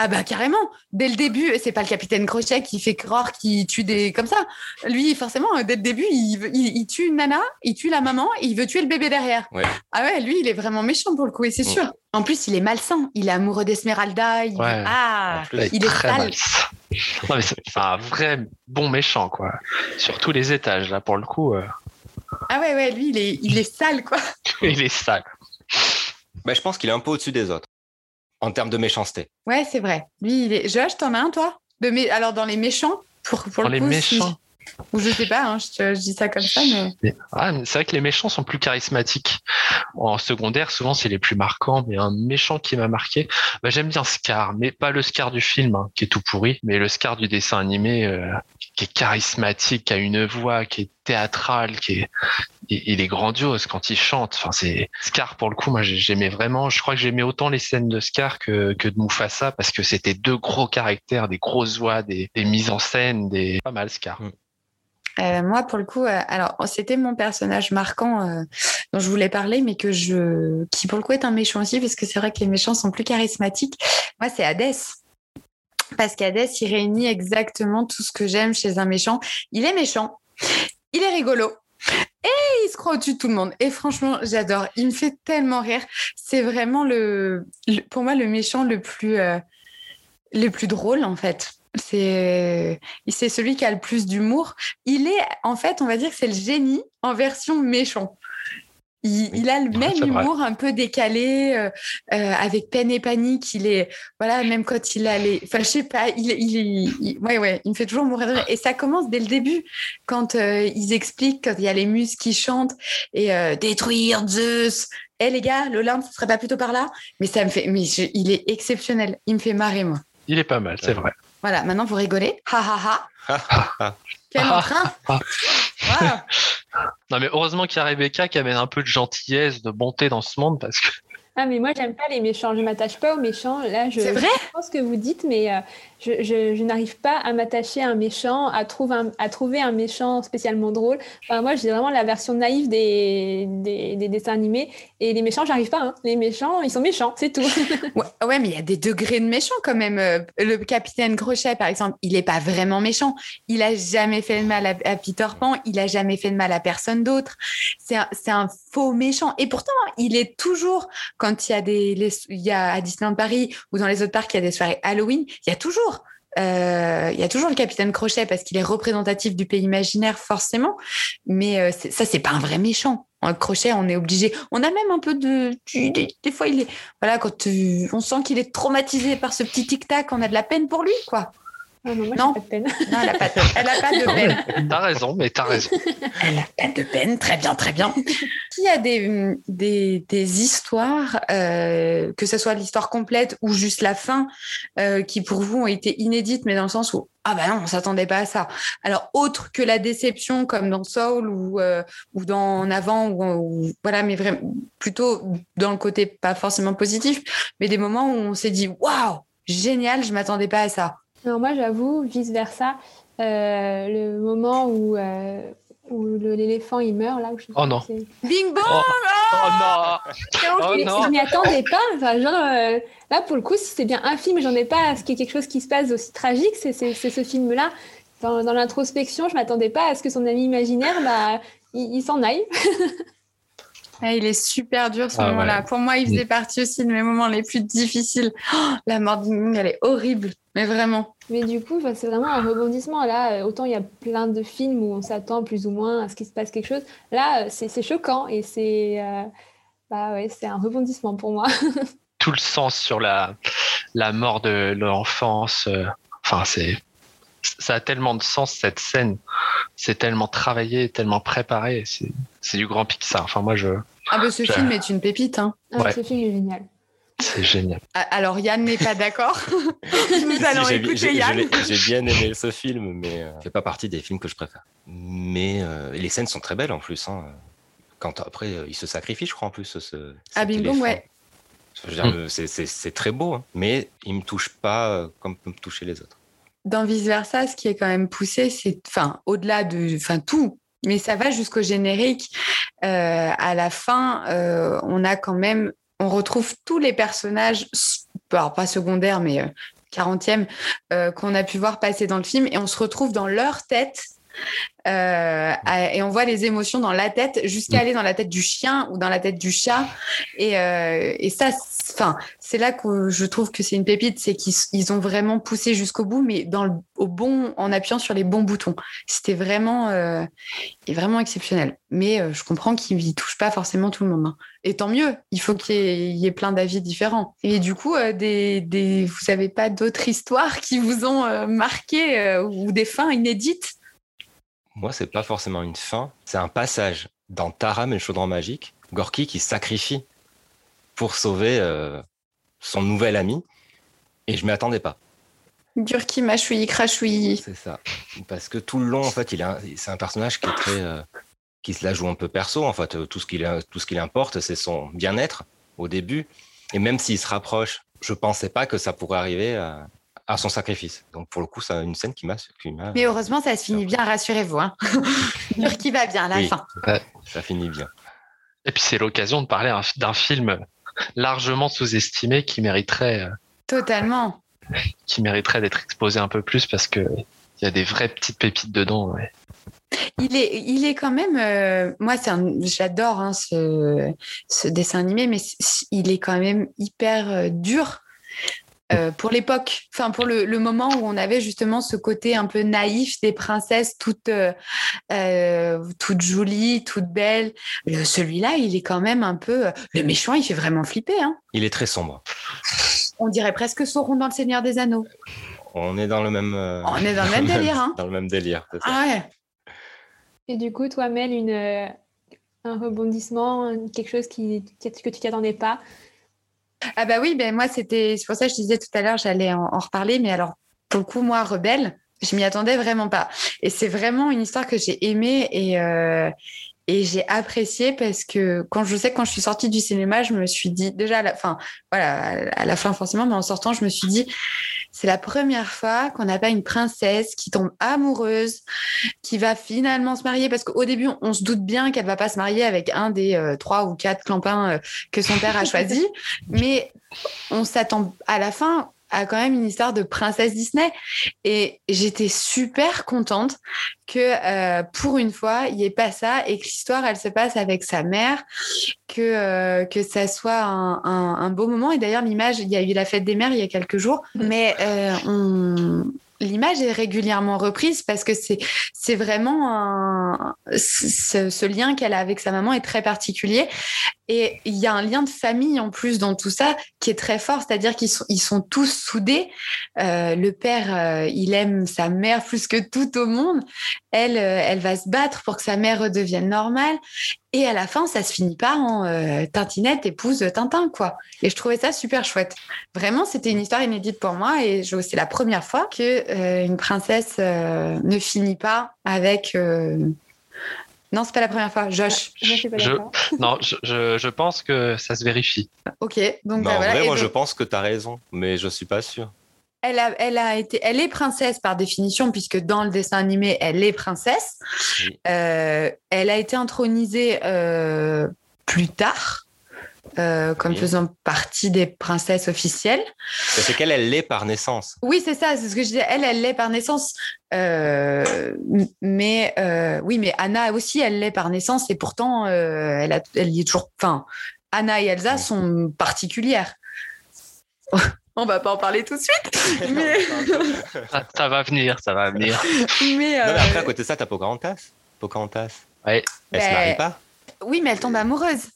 Ah bah carrément. Dès le début, c'est pas le capitaine Crochet qui fait croire qu'il tue des comme ça. Lui, forcément, dès le début, il, veut- il, il tue une nana, il tue la maman et il veut tuer le bébé derrière. Ouais. Ah ouais, lui, il est vraiment méchant pour le coup, et c'est sûr. En plus, il est malsain. Il est amoureux d'Esmeralda. Il... Ouais. Ah, plus. Il est très sale. Non, mais c'est c'est un vrai bon méchant, quoi. Sur tous les étages, là, pour le coup, euh, ah ouais, ouais, lui, il est, il est sale, quoi. <laughs> il est sale. Bah, je pense qu'il est un peu au-dessus des autres en termes de méchanceté. Ouais, c'est vrai. Lui, il est. Josh, t'en as un, toi? De mé... Alors, dans les méchants, pour, pour Dans le les coup, méchants. Ou je sais pas, hein, je, je dis ça comme ça, mais. Mais- ah, mais c'est vrai que les méchants sont plus charismatiques. En secondaire, souvent, c'est les plus marquants. Mais un méchant qui m'a marqué, bah, j'aime bien Scar, mais pas le Scar du film, hein, qui est tout pourri, mais le Scar du dessin animé, euh, qui est charismatique, qui a une voix, qui est théâtrale, qui est, il il est grandiose quand il chante. Enfin, c'est Scar pour le coup. Moi, j'ai- j'aimais vraiment. Je crois que j'aimais autant les scènes de Scar que, que de Mufasa parce que c'était deux gros caractères, des grosses voix, des, des mises en scène, des pas mal Scar. Euh, moi, pour le coup, euh, alors c'était mon personnage marquant euh, dont je voulais parler, mais que je, qui pour le coup est un méchant aussi, parce que c'est vrai que les méchants sont plus charismatiques. Moi, c'est Hadès. Parce il réunit exactement tout ce que j'aime chez un méchant. Il est méchant, il est rigolo. Et il se croit au-dessus de tout le monde. Et franchement, j'adore. Il me fait tellement rire. C'est vraiment le, pour moi, le méchant le plus, euh, le plus drôle, en fait. C'est, c'est celui qui a le plus d'humour il est, en fait, on va dire que c'est le génie en version méchant. Il, il a le même vrai. humour un peu décalé, euh, euh, avec peine et panique. Il est, voilà, même quand il a les. Enfin, je sais pas, il, il, il- il- ouais, ouais, il me fait toujours mourir de rire. Et ça commence dès le début, quand euh, ils expliquent, quand il y a les muses qui chantent et détruire Zeus. Eh les gars, l'Olympe, ce serait pas plutôt par là? Mais ça me fait. Mais je- il est exceptionnel. Il me fait marrer, moi. Il est pas mal, c'est vrai. Voilà, maintenant vous rigolez. Ha ha ha. <laughs> Quel entrain <laughs> Non, mais heureusement qu'il y a Rebecca qui amène un peu de gentillesse, de bonté dans ce monde parce que Ah, mais moi, j'aime pas les méchants. Je m'attache pas aux méchants. Là, je, C'est vrai? je ce que vous dites, mais euh, je, je- je n'arrive pas à m'attacher à un méchant, à trouver un, à trouver un méchant spécialement drôle. Enfin, moi, j'ai vraiment la version naïve des, des, des dessins animés. Et les méchants, j'arrive pas. hein. Les méchants, ils sont méchants, c'est tout. <laughs> Ouais, ouais, mais il y a des degrés de méchant quand même. Euh, Le capitaine Crochet, par exemple, il n'est pas vraiment méchant. Il a jamais fait de mal à, à Peter Pan. Il a jamais fait de mal à personne d'autre. C'est un, c'est un faux méchant. Et pourtant, il est toujours, quand il y a des, y a à Disneyland Paris ou dans les autres parcs, il y a des soirées Halloween, il y a toujours. euh, il y a toujours le capitaine Crochet parce qu'il est représentatif du pays imaginaire forcément, mais euh, ça c'est pas un vrai méchant. Crochet, on est obligé. On a même un peu de. Des, des fois, il est. Voilà, quand on sent qu'il est traumatisé par ce petit tic-tac, on a de la peine pour lui, quoi. Ah non, moi, Non. j'ai pas de peine. Non, elle a pas de, <laughs> elle a pas de peine. t'as raison, mais t'as raison. Elle a pas de peine. Très bien, très bien. Y a des, des, des histoires, euh, que ce soit l'histoire complète ou juste la fin, euh, qui pour vous ont été inédites, mais dans le sens où ah bah non, on s'attendait pas à ça. Alors autre que la déception, comme dans Soul ou euh, ou dans En avant ou, ou- voilà, mais vraiment plutôt dans le côté pas forcément positif, mais des moments où on s'est dit waouh génial, je m'attendais pas à ça. Alors moi, j'avoue, vice-versa, euh, le moment où, euh, où l'éléphant, il meurt, là où je sais Oh pas, non. c'est- Bing bong. Oh, oh non Oh Mais non Je m'y attendais pas. Enfin, genre, euh, là, pour le coup, si c'est bien un film, j'en ai pas à ce qu'il y ait quelque chose qui se passe d'aussi tragique, c'est ce film-là. Dans, dans l'introspection, je m'attendais pas à ce que son ami imaginaire, bah, il, il s'en aille. <laughs> Ah, il est super dur ce Ah moment-là. ouais. Pour moi, il faisait partie aussi de mes moments les plus difficiles. Oh, la mort de Bong, elle est horrible, mais vraiment. Mais du coup, c'est vraiment un rebondissement. Là, euh, autant il y a plein de films où on s'attend plus ou moins à ce qu'il se passe quelque chose. Là, euh, c'est choquant et c'est euh, bah ouais, c'est un rebondissement pour moi. <laughs> Tout le sens sur la, la mort de l'enfance. Enfin, c'est. Ça a tellement de sens cette scène. C'est tellement travaillé, tellement préparé. C'est c'est du grand Pixar. Enfin, moi, je. Ah bah ce Je- film est une pépite. Hein. Ah, Ouais. Ce film est génial. C'est génial. Ah, Alors Yann n'est pas d'accord. <laughs> Nous allons J'ai- écouter j'ai- Yann. l'ai- J'ai bien aimé ce film, mais euh, il fait pas partie des films que je préfère. Mais euh, les scènes sont très belles en plus. hein. Quand après, euh, il se sacrifie, je crois en plus. Ce, ce- Ah, cet Bing Bong, éléphant. ouais. Je veux dire, le- c'est- c'est c'est très beau, hein. mais il me touche pas euh, comme peut me toucher les autres. Dans Vice Versa, ce qui est quand même poussé, c'est, enfin, au-delà de, enfin, tout, mais ça va jusqu'au générique. Euh, à la fin, euh, on a quand même, on retrouve tous les personnages, alors pas secondaires, mais euh, 40e, euh, qu'on a pu voir passer dans le film, et on se retrouve dans leur tête Euh, et on voit les émotions dans la tête jusqu'à aller dans la tête du chien ou dans la tête du chat. Et, euh, et ça, enfin, c'est là que je trouve que c'est une pépite, c'est qu'ils ont vraiment poussé jusqu'au bout, mais dans le, au bon, en appuyant sur les bons boutons. C'était vraiment, euh, vraiment exceptionnel. Mais euh, je comprends qu'il ne touche pas forcément tout le monde. Hein. Et tant mieux, il faut qu'il y, y, ait plein d'avis différents. Et du coup, des, des, vous n'avez pas d'autres histoires qui vous ont marqué ou des fins inédites? Moi, c'est pas forcément une fin, c'est un passage dans Taram et le chaudron magique. Gorky qui sacrifie pour sauver euh, son nouvel ami. Et je m'y attendais pas. Durki, machouille, crachouille. C'est ça. Parce que tout le long, en fait, il c'est un personnage qui est très, euh, qui se la joue un peu perso. En fait, tout ce qu'il, tout ce qu'il importe, c'est son bien-être au début. Et même s'il se rapproche, je pensais pas que ça pourrait arriver à, à son sacrifice. Donc pour le coup, c'est une scène qui m'a. Mais heureusement, ça se finit bien, rassurez-vous. Hein. <laughs> qui va bien à la oui, fin. Ça, ça, finit bien. Et puis c'est l'occasion de parler d'un film largement sous-estimé qui mériterait. Totalement. Qui mériterait d'être exposé un peu plus parce que il y a des vraies petites pépites dedans. Ouais. Il est, il est quand même. Euh, moi, j'adore hein, ce, ce, dessin animé, mais il est quand même hyper euh, dur. Euh, pour l'époque, enfin pour le, le, moment où on avait justement ce côté un peu naïf des princesses toutes euh, euh, toutes jolies, toutes belles. Celui-là, il est quand même un peu le méchant. Il fait vraiment flipper. Hein. Il est très sombre. On dirait presque Sauron dans le Seigneur des Anneaux. On est dans le même. On est <laughs> dans le même délire. Hein. dans le même délire. Ah ouais. Et du coup, toi, Mel, une, un rebondissement, quelque chose qui, que tu t'y attendais pas? Ah bah oui, ben moi c'était c'est pour ça que je disais tout à l'heure j'allais en, reparler, mais alors pour le coup moi rebelle, je m'y attendais vraiment pas. Et c'est vraiment une histoire que j'ai aimée et euh, et j'ai apprécié parce que quand je sais quand je suis sortie du cinéma, je me suis dit déjà à la fin, voilà, à la fin forcément, mais en sortant, je me suis dit c'est la première fois qu'on n'a pas une princesse qui tombe amoureuse, qui va finalement se marier parce qu'au début, on se doute bien qu'elle va pas se marier avec un des euh, trois ou quatre clampins euh, que son père a choisi, <laughs> mais on s'attend à la fin a quand même une histoire de princesse Disney. Et j'étais super contente que euh, pour une fois, il n'y ait pas ça et que l'histoire, elle se passe avec sa mère, que, euh, que ça soit un, un, un beau moment. Et d'ailleurs, l'image, il y a eu la fête des mères il y a quelques jours, mais euh, on l'image est régulièrement reprise parce que c'est c'est vraiment un, ce, ce lien qu'elle a avec sa maman est très particulier et il y a un lien de famille en plus dans tout ça qui est très fort c'est-à-dire qu'ils sont ils sont tous soudés euh, le père euh, il aime sa mère plus que tout au monde elle euh, elle va se battre pour que sa mère redevienne normale et à la fin, ça se finit pas en euh, Tintinette épouse Tintin, quoi. Et je trouvais ça super chouette. Vraiment, c'était une histoire inédite pour moi et c'est la première fois que une princesse ne finit pas avec. Non, c'est pas la première fois. Josh. Je, je, <laughs> je non, je, je, pense que ça se vérifie. Ok, donc bah, bah, en voilà. vrai, moi, donc, je pense que tu as raison, mais je suis pas sûr. Elle a, elle a été, elle est princesse par définition puisque dans le dessin animé, elle est princesse. Oui. Euh, elle a été intronisée euh, plus tard. Euh, comme Oui. faisant partie des princesses officielles. C'est qu'elle, elle l'est par naissance. Oui, c'est ça, c'est ce que je disais. Elle, elle l'est par naissance. Euh, mais euh, oui, mais Anna aussi, elle l'est par naissance et pourtant, euh, elle, a, elle y est toujours. Enfin, Anna et Elsa Oui. sont particulières. <laughs> On va pas en parler tout de suite, <laughs> mais, Ça, ça va venir, ça va venir. <laughs> mais, Non, mais après, à côté de ça, t'as Pocahontas. Pocahontas. Ouais. Elle se Ben, marie pas. oui, mais elle tombe amoureuse.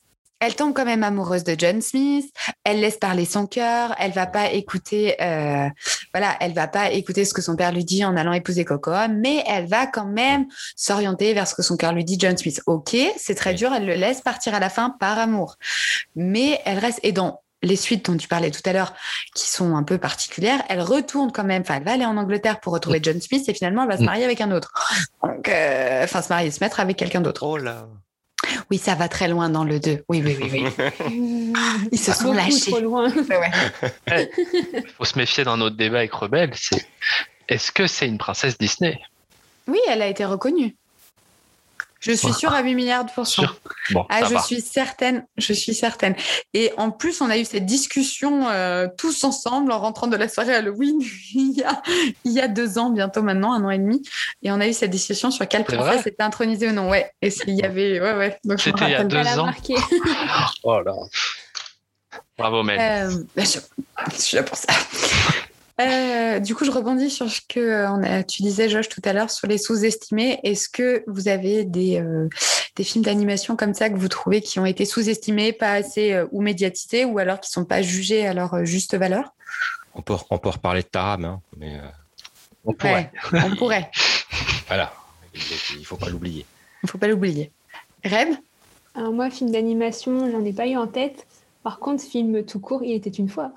Elle tombe quand même amoureuse de John Smith. Elle laisse parler son cœur. Elle va pas écouter, euh, voilà, elle va pas écouter ce que son père lui dit en allant épouser Coco, mais elle va quand même s'orienter vers ce que son cœur lui dit, John Smith. Ok, c'est très Oui. dur. Elle le laisse partir à la fin par amour, mais elle reste. Et dans les suites dont tu parlais tout à l'heure, qui sont un peu particulières, elle retourne quand même. Enfin, elle va aller en Angleterre pour retrouver John Smith et finalement, elle va se Mm. marier avec un autre. Donc, euh, enfin, se marier, se mettre avec quelqu'un d'autre. Oh là. Oui, ça va très loin dans le 2. Oui, oui, oui, oui. <laughs> Ils se sont Beaucoup lâchés. trop loin. Ouais. Il faut se méfier d'un autre débat avec Rebelle. C'est est-ce que c'est une princesse Disney? Oui, elle a été reconnue. Je suis sûre à 8 milliards de pourcents. Bon, Ah, je va. suis certaine, je suis certaine. Et en plus, on a eu cette discussion euh, tous ensemble en rentrant de la soirée Halloween <laughs> il y, a, il y a deux ans, bientôt maintenant, un an et demi. Et on a eu cette discussion sur quelle C'est princesse était intronisée ou non. Ouais. Et s'il y avait. Ouais, ouais. Donc, C'était il y a deux ans. <laughs> Oh là. Bravo, Mel. Euh, ben, je, je suis là pour ça. Euh, du coup, je rebondis sur ce que euh, on a, tu disais, Josh, tout à l'heure, sur les sous-estimés. Est-ce que vous avez des, euh, des films d'animation comme ça que vous trouvez qui ont été sous-estimés, pas assez euh, ou médiatisés, ou alors qui sont pas jugés à leur euh, juste valeur? On peut, on peut reparler de Taram, hein, mais euh, On pourrait. Ouais, on pourrait. <laughs> voilà, il ne faut pas l'oublier. Il faut pas l'oublier. Rêve Alors moi, film d'animation, j'en ai pas eu en tête. Par contre, film tout court, il était une fois.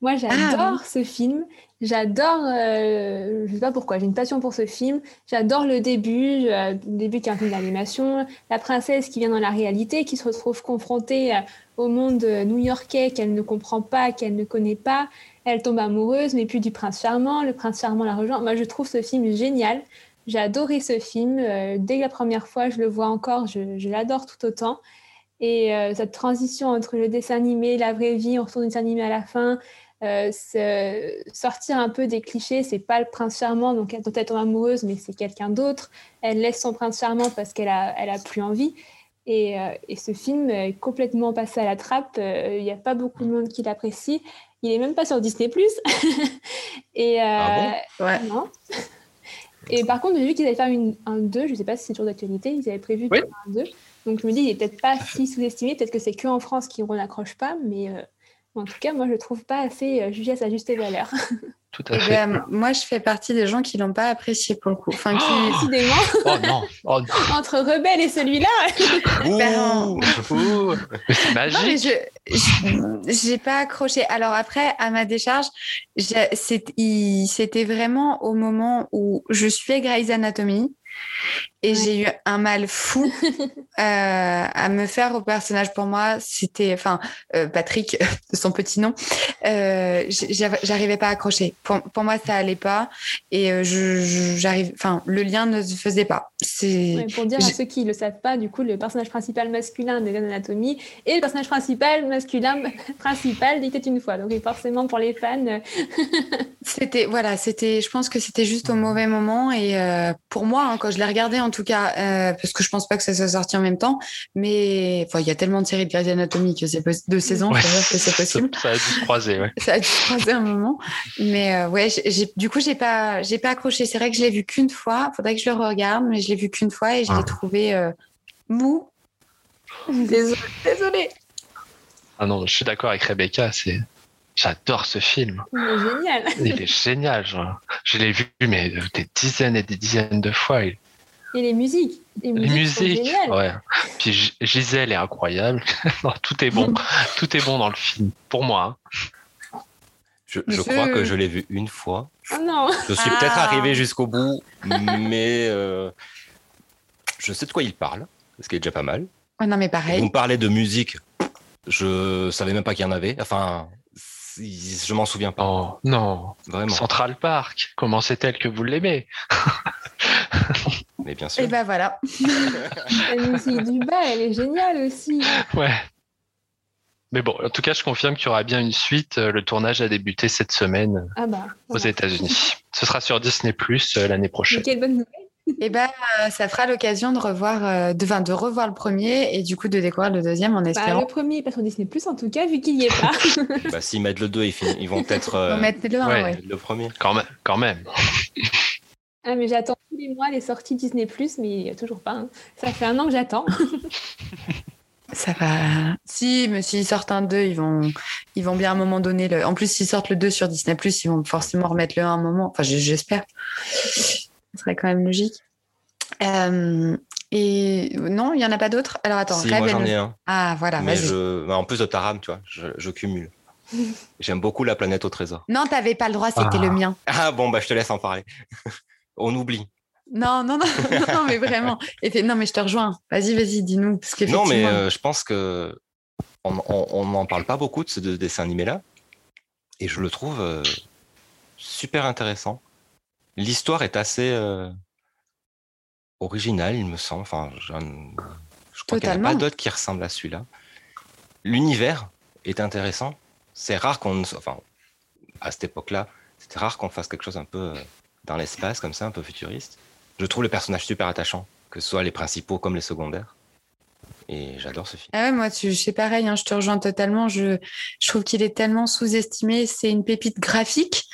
Moi, j'adore ce film. J'adore, euh, je sais pas pourquoi, j'ai une passion pour ce film. J'adore le début, euh, le début qui est un film d'animation. La princesse qui vient dans la réalité, qui se retrouve confrontée euh, au monde euh, new-yorkais qu'elle ne comprend pas, qu'elle ne connaît pas. Elle tombe amoureuse, mais puis du prince charmant. Le prince charmant la rejoint. Moi, je trouve ce film génial. J'ai adoré ce film. Dès la première fois, je le vois encore, je, je l'adore tout autant. Et euh, cette transition entre le dessin animé, la vraie vie, on retourne au dessin animé à la fin, euh, sortir un peu des clichés, c'est pas le prince charmant donc, dont elle tombe amoureuse, mais c'est quelqu'un d'autre. Elle laisse son prince charmant parce qu'elle a, elle a plus envie. Et, euh, et ce film est complètement passé à la trappe. Euh, Il n'y a pas beaucoup de monde qui l'apprécie. Il est même pas sur Disney+. <laughs> et euh, Ah Ouais. non. Et par contre, j'ai vu qu'ils allaient faire une, un 2, je ne sais pas si c'est toujours d'actualité, ils avaient prévu Oui. un 2. Donc je me dis, il n'est peut-être pas si sous-estimé, peut-être que c'est que en France qu'on n'accroche pas, mais euh, en tout cas, moi je le trouve pas assez euh, jugé à sa juste valeur. <laughs> Tout à Eh fait. ben, moi, je fais partie des gens qui l'ont pas apprécié pour le coup. Enfin, qui. Décidément, Oh non. Oh non. <laughs> entre Rebelle et celui-là, Ben, Non, mais je j'ai pas accroché. Alors après, à ma décharge, c'était vraiment au moment où je suis Grey's Anatomy et Ouais. j'ai eu un mal fou <laughs> euh, à me faire au personnage. Pour moi, c'était, enfin, euh, Patrick, <laughs> de son petit nom, euh, j'arrivais pas à accrocher. Pour, pour moi, ça allait pas et euh, j'arrive, enfin, le lien ne se faisait pas. C'est Ouais, pour dire à ceux qui ne le savent pas, du coup, le personnage principal masculin de Anatomy et le personnage principal masculin <laughs> principal d'Il était une fois. Donc forcément, pour les fans, C'était voilà, c'était. Je pense que c'était juste au mauvais moment et pour moi, hein, quand je l'ai regardé en tout cas, euh, parce que je pense pas que ça soit sorti en même temps, mais il y a tellement de séries de Grey's Anatomy que c'est de saisons, Ouais. que c'est possible. Ça, ça a dû se croiser, ouais. <laughs> Ça a dû se croiser un moment, mais euh, ouais, du coup, j'ai pas, j'ai pas accroché. C'est vrai que je l'ai vu qu'une fois. Faudrait que je le regarde, mais je l'ai vu qu'une fois et je l'ai Ah. trouvé euh, mou. <laughs> Désolée. Désolée. Ah non, je suis d'accord avec Rebecca. C'est, j'adore ce film. il est génial. <laughs> Il est génial. genre. Je l'ai vu mais des dizaines et des dizaines de fois. Il- Et les musiques. Les Les musiques, sont musiques, ouais. Puis Gisèle est incroyable. <laughs> Non, tout est bon. <laughs> Tout est bon dans le film. Pour moi. hein. Je, je Je- crois que je l'ai vu une fois. Oh non Je suis Ah. peut-être arrivé jusqu'au bout, mais euh, je sais de quoi il parle, ce qui est déjà pas mal. Ouais, non, mais Vous pareil. me parlez de musique, je savais même pas qu'il y en avait. Enfin, je m'en souviens pas, Oh non. vraiment. Central Park. Comment c'est-elle que vous l'aimez? Mais bien sûr. Et ben voilà. <laughs> La musique du bas, elle est géniale aussi. Ouais. Mais bon, en tout cas, je confirme qu'il y aura bien une suite. Euh, Le tournage a débuté cette semaine Ah bah. aux voilà. États-Unis. Ce sera sur Disney Plus l'année Mais prochaine. Quelle bonne nouvelle. Et ben, euh, ça fera l'occasion de revoir, euh, de, enfin, de revoir le premier et du coup de découvrir le deuxième en Bah, espérant. le premier, pas sur Disney Plus en tout cas, vu qu'il y est pas. <laughs> Bah, S'ils mettent le 2, ils, fin- ils vont peut-être euh, mettre le un, ouais. ouais. le premier. Quand même. Quand même. ah, mais j'attends tous les mois les sorties Disney Plus, mais il y a toujours pas. hein. Ça fait un an que j'attends. <laughs> Ça va. Si, mais s'ils sortent un 2, ils vont, ils vont bien à un moment donné. Le... En plus, s'ils sortent le 2 sur Disney, ils vont forcément remettre le 1 à un moment. Enfin, j'espère. Serait quand même logique. Euh, et non, il n'y en a pas d'autres? Alors attends, si, Rêve, moi elle j'en ai un. Ah, voilà, mais vas-y. je... bah, en plus de Taram, tu vois, je, je cumule. <laughs> J'aime beaucoup la planète au trésor. Non, t'avais pas le droit, c'était Ah. le mien. Ah bon, bah je te laisse en parler. <laughs> On oublie. Non, non, non, <laughs> non, mais vraiment. Et fait- non, mais je te rejoins. Vas-y, vas-y, dis-nous. Parce Non, mais euh, je pense que on n'en parle pas beaucoup de ce de- dessin animé-là. Et je le trouve euh, super intéressant. L'histoire est assez, euh, original, il me semble. Enfin, je, je crois qu'il n'y a pas d'autres qui ressemblent à celui-là. L'univers est intéressant. C'est rare qu'on, enfin, à cette époque-là, c'était rare qu'on fasse quelque chose un peu euh, dans l'espace comme ça, un peu futuriste. Je trouve le personnage super attachant, que ce soit les principaux comme les secondaires. Et j'adore ce film. Ah ouais, moi, c'est pareil, hein, je te rejoins totalement. Je, je trouve qu'il est tellement sous-estimé. C'est une pépite graphique,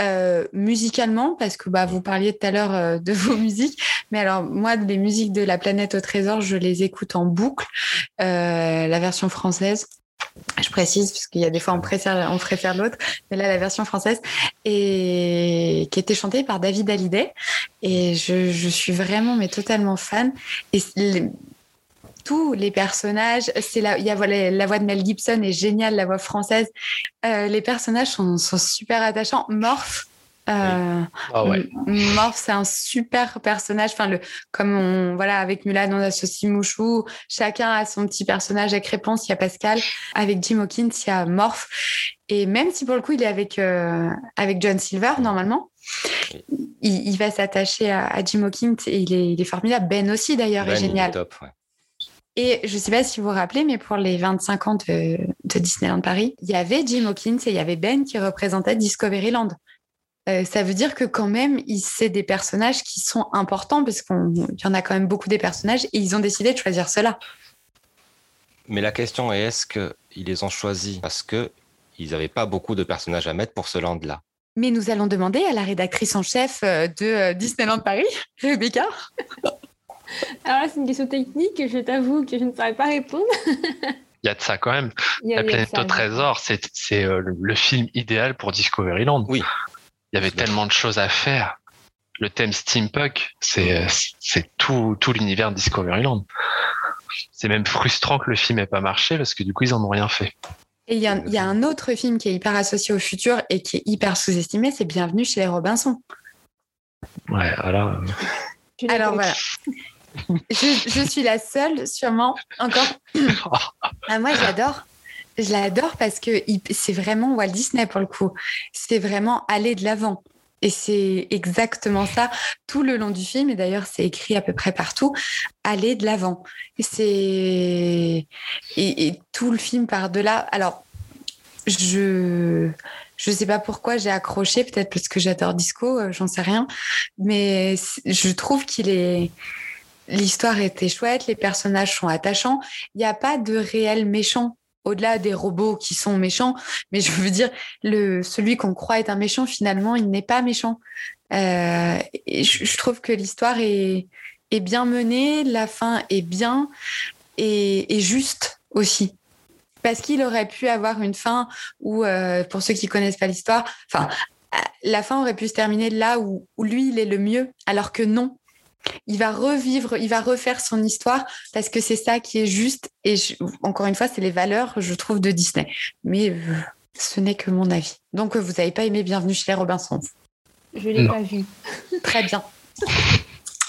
euh, musicalement, parce que bah, vous parliez tout à l'heure euh, de <laughs> vos musiques. Mais alors, moi, les musiques de La planète au trésor, je les écoute en boucle. Euh, la version française, je précise, puisqu'il y a des fois on préfère, on préfère l'autre, mais là la version française, et qui était chantée par David Hallyday. Et je, je suis vraiment, mais totalement fan. Et tous les personnages, c'est la, y a la voix de Mel Gibson est géniale, la voix française. Euh, les personnages sont, sont, super attachants. Morph, euh, ah ouais. Morph, c'est un super personnage. Enfin, le, comme on, voilà, avec Mulan, on associe Mouchou. Chacun a son petit personnage avec réponse. Il y a Pascal. Avec Jim Hawkins, il y a Morph. Et même si pour le coup, il est avec, euh, avec John Silver, normalement, il, il va s'attacher à, à, Jim Hawkins et il est, il est formidable. Ben aussi, d'ailleurs, Ben, est génial. top, ouais. Et je ne sais pas si vous vous rappelez, mais pour les 25 ans de, de, Disneyland Paris, il y avait Jim Hawkins et il y avait Ben qui représentaient Discoveryland. Euh, ça veut dire que quand même, c'est des personnages qui sont importants parce qu'il y en a quand même beaucoup des personnages et ils ont décidé de choisir cela. Mais la question est, est-ce qu'ils les ont choisis parce qu'ils n'avaient pas beaucoup de personnages à mettre pour ce land-là? Mais nous allons demander à la rédactrice en chef de Disneyland Paris, <laughs> Rebecca. Alors là, c'est une question technique, je t'avoue que je ne saurais pas répondre. <laughs> Il y a de ça quand même. Il y a- La planète au trésor, c'est c'est, euh, le, film idéal pour Discoveryland. Oui. Il y avait tellement de choses à faire. Le thème steampunk, c'est euh, c'est tout, tout l'univers de Discoveryland. C'est même frustrant que le film ait pas marché parce que du coup, ils en ont rien fait. Et il y, y a un autre film qui est hyper associé au futur et qui est hyper sous-estimé, c'est Bienvenue chez les Robinson. Ouais, alors. euh, Alors voilà. <laughs> Je, je suis la seule, sûrement, encore. <laughs> Ah, moi, j'adore. Je l'adore parce que c'est vraiment Walt Disney pour le coup. C'est vraiment aller de l'avant. Et c'est exactement ça tout le long du film. Et d'ailleurs, c'est écrit à peu près partout. Aller de l'avant. Et c'est et, et tout le film par delà. Alors, je je sais pas pourquoi j'ai accroché. Peut-être parce que j'adore Disco. euh, J'en sais rien. Mais je trouve qu'il est L'histoire était chouette, les personnages sont attachants. Il n'y a pas de réel méchant au-delà des robots qui sont méchants. Mais je veux dire, le, celui qu'on croit être un méchant, finalement, il n'est pas méchant. Euh, je, trouve que l'histoire est, bien menée, la fin est bien et, juste aussi. Parce qu'il aurait pu avoir une fin où, euh, pour ceux qui connaissent pas l'histoire, enfin, euh, la fin aurait pu se terminer là où lui, il est le mieux, alors que non il va revivre, il va refaire son histoire parce que c'est ça qui est juste. Et je- encore une fois, c'est les valeurs, je trouve, de Disney. Mais euh, ce n'est que mon avis. Donc, euh, vous n'avez pas aimé Bienvenue chez les Robinsons? Je l'ai pas vu. Très bien. <laughs>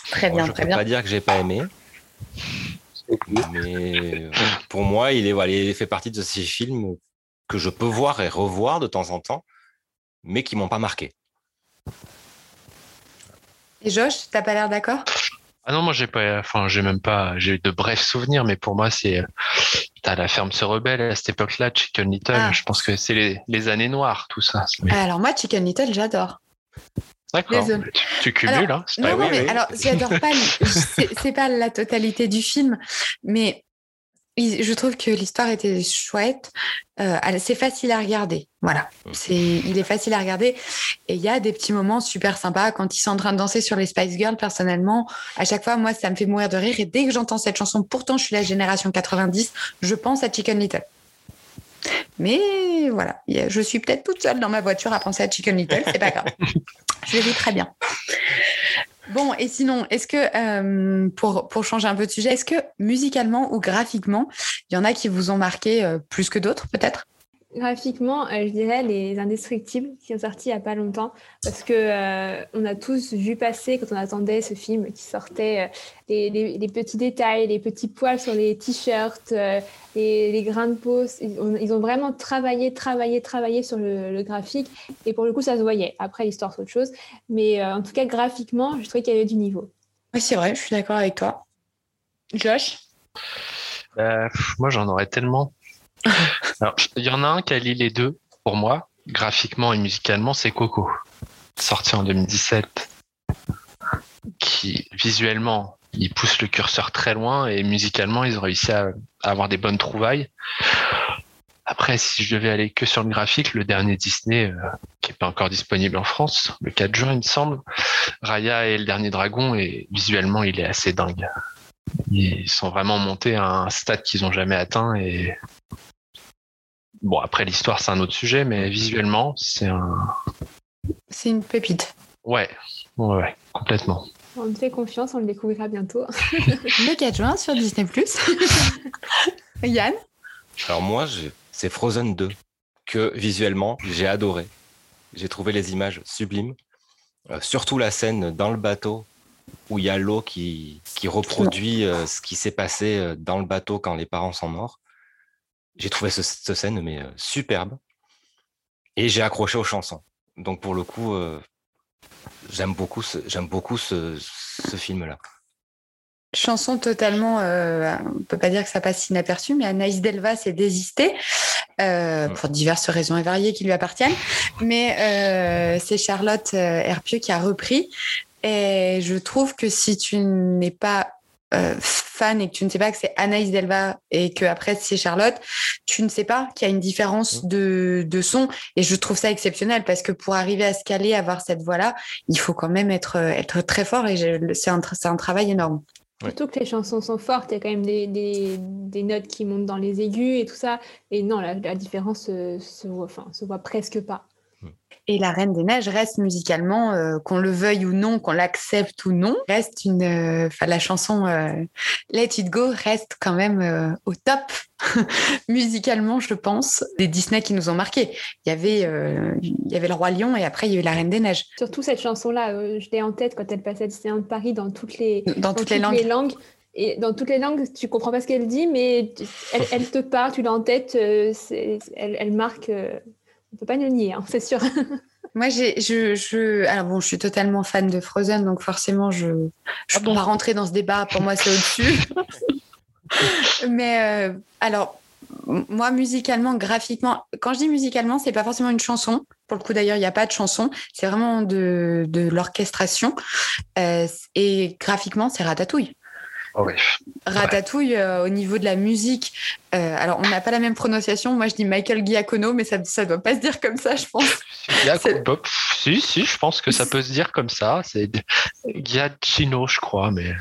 Très Bon, bien, je très peux bien. pas dire que j'ai pas aimé, mais euh, pour moi, il, est, voilà, il fait partie de ces films que je peux voir et revoir de temps en temps, mais qui m'ont pas marqué. Et Josh, t'as pas l'air d'accord? Ah non, moi j'ai pas, enfin j'ai même pas, j'ai eu de brefs souvenirs, mais pour moi c'est, t'as la ferme se rebelle à cette époque-là, Chicken Little. Ah. Je pense que c'est les, les années noires, tout ça. Mais- Alors, moi, Chicken Little, j'adore. D'accord. Tu, tu cumules, hein. Non, non, oui, mais oui. alors, j'adore pas. C'est pas la totalité du film, mais je trouve que l'histoire était chouette. Euh, c'est facile à regarder. Voilà. C'est, il est facile à regarder. Et il y a des petits moments super sympas quand ils sont en train de danser sur les Spice Girls. Personnellement, à chaque fois, moi, ça me fait mourir de rire. Et dès que j'entends cette chanson, pourtant, je suis la génération 90, je pense à Chicken Little. Mais voilà, je suis peut-être toute seule dans ma voiture à penser à Chicken Little, c'est pas grave. <laughs> Je vis très bien. Bon, et sinon, est-ce que, euh, pour, pour changer un peu de sujet, est-ce que musicalement ou graphiquement, il y en a qui vous ont marqué euh, plus que d'autres, peut-être? Graphiquement, euh, je dirais les Indestructibles qui sont sortis il n'y a pas longtemps parce que euh, on a tous vu passer quand on attendait ce film qui sortait euh, les, les- les petits détails, les petits poils sur les t-shirts, euh, les, les grains de peau. Ils ont, ils ont vraiment travaillé, travaillé, travaillé sur le, le graphique et pour le coup ça se voyait. Après l'histoire c'est autre chose, mais euh, en tout cas graphiquement, je trouvais qu'il y avait du niveau. c'est vrai, je suis d'accord avec toi. Josh? Euh, Moi, j'en aurais tellement. <laughs> Il y en a un qui allie les deux pour moi, graphiquement et musicalement, c'est Coco, sorti en 2017, qui visuellement, il pousse le curseur très loin et musicalement, ils ont réussi à, avoir des bonnes trouvailles. Après, si je devais aller que sur le graphique, le dernier Disney, euh, qui n'est pas encore disponible en France, le 4 juin, il me semble, Raya et le dernier dragon, et visuellement, il est assez dingue. Ils sont vraiment montés à un stade qu'ils n'ont jamais atteint et bon après l'histoire c'est un autre sujet mais visuellement c'est un c'est une pépite. Ouais, ouais, ouais complètement. On te fait confiance, on le découvrira bientôt. <laughs> le 4 juin sur Disney+. <laughs> Yann Alors moi, c'est Frozen 2 que visuellement j'ai adoré. J'ai trouvé les images sublimes. Euh, surtout la scène dans le bateau où il y a l'eau qui, qui reproduit euh, ce qui s'est passé euh, dans le bateau quand les parents sont morts. J'ai trouvé ce, cette scène mais superbe et j'ai accroché aux chansons. Donc pour le coup, j'aime beaucoup ce, j'aime beaucoup ce, ce film-là. Chanson totalement, euh, on peut pas dire que ça passe inaperçu, mais Anaïs Delva s'est désistée euh, mm. pour diverses raisons et variées qui lui appartiennent. Mais euh, c'est Charlotte euh, Herpieux qui a repris. Et je trouve que si tu n'es pas euh, fan et que tu ne sais pas que c'est Anaïs Delva et que après c'est Charlotte, tu ne sais pas qu'il y a une différence de, de, son. Et je trouve ça exceptionnel parce que pour arriver à se caler, avoir cette voix-là, il faut quand même être, être très fort et c'est un, un travail énorme. Surtout que les chansons sont fortes, il y a quand même des, des, des, notes qui montent dans les aigus et tout ça. Et non, la, la différence se, se, voit, enfin, se voit presque pas. Et la Reine des Neiges reste musicalement, euh, qu'on le veuille ou non, qu'on l'accepte ou non, reste une. Euh, la chanson euh, Let It Go reste quand même au top <laughs> musicalement, je pense, des Disney qui nous ont marqués. Il y avait, il y avait le Roi Lion et après il y a eu la Reine des Neiges. Surtout cette chanson-là, je l'ai en tête quand elle passait à Disneyland Paris dans toutes les dans, toutes, les, langues. les langues. Et dans toutes les langues, tu comprends pas ce qu'elle dit, mais elle, elle te parle, tu l'as en tête, elle, elle, marque on peut pas le nier, hein, c'est sûr. <laughs> Moi, j'ai, je, je, alors bon, je suis totalement fan de Frozen, donc forcément, je, je ah peux pas rentrer dans ce débat. Pour moi, c'est au-dessus. <laughs> Mais euh, alors, moi, musicalement, graphiquement, quand je dis musicalement, c'est pas forcément une chanson. Pour le coup, d'ailleurs, il n'y a pas de chanson. C'est vraiment de, de l'orchestration. Euh, et graphiquement, c'est Ratatouille. Oh Ratatouille, euh, au niveau de la musique, euh, alors on n'a pas la même prononciation. Moi, je dis Michael Giacono, mais ça ne doit pas se dire comme ça, je pense. si, si, je pense que ça peut se dire comme ça. C'est Giacchino, je crois, mais.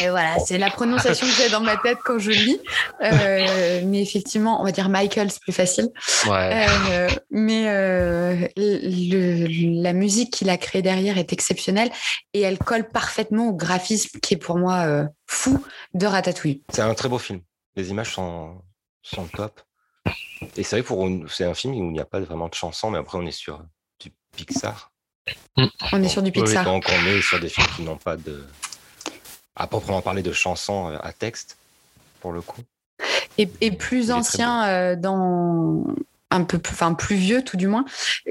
Et voilà, c'est la prononciation que j'ai dans ma tête quand je lis. Euh, mais effectivement, on va dire Michael, c'est plus facile. Euh, mais euh, le, la musique qu'il a créée derrière est exceptionnelle et elle colle parfaitement au graphisme qui est pour moi fou de Ratatouille. C'est un très beau film. Les images sont, sont top. Et c'est vrai, pour c'est un film où il n'y a pas vraiment de chansons, mais après on est sur du Pixar. On est sur du Pixar. donc on est sur des films qui n'ont pas de à proprement parler de chansons euh, à texte, pour le coup. Et, plus ancien euh, dans un peu plus, enfin plus vieux tout du moins,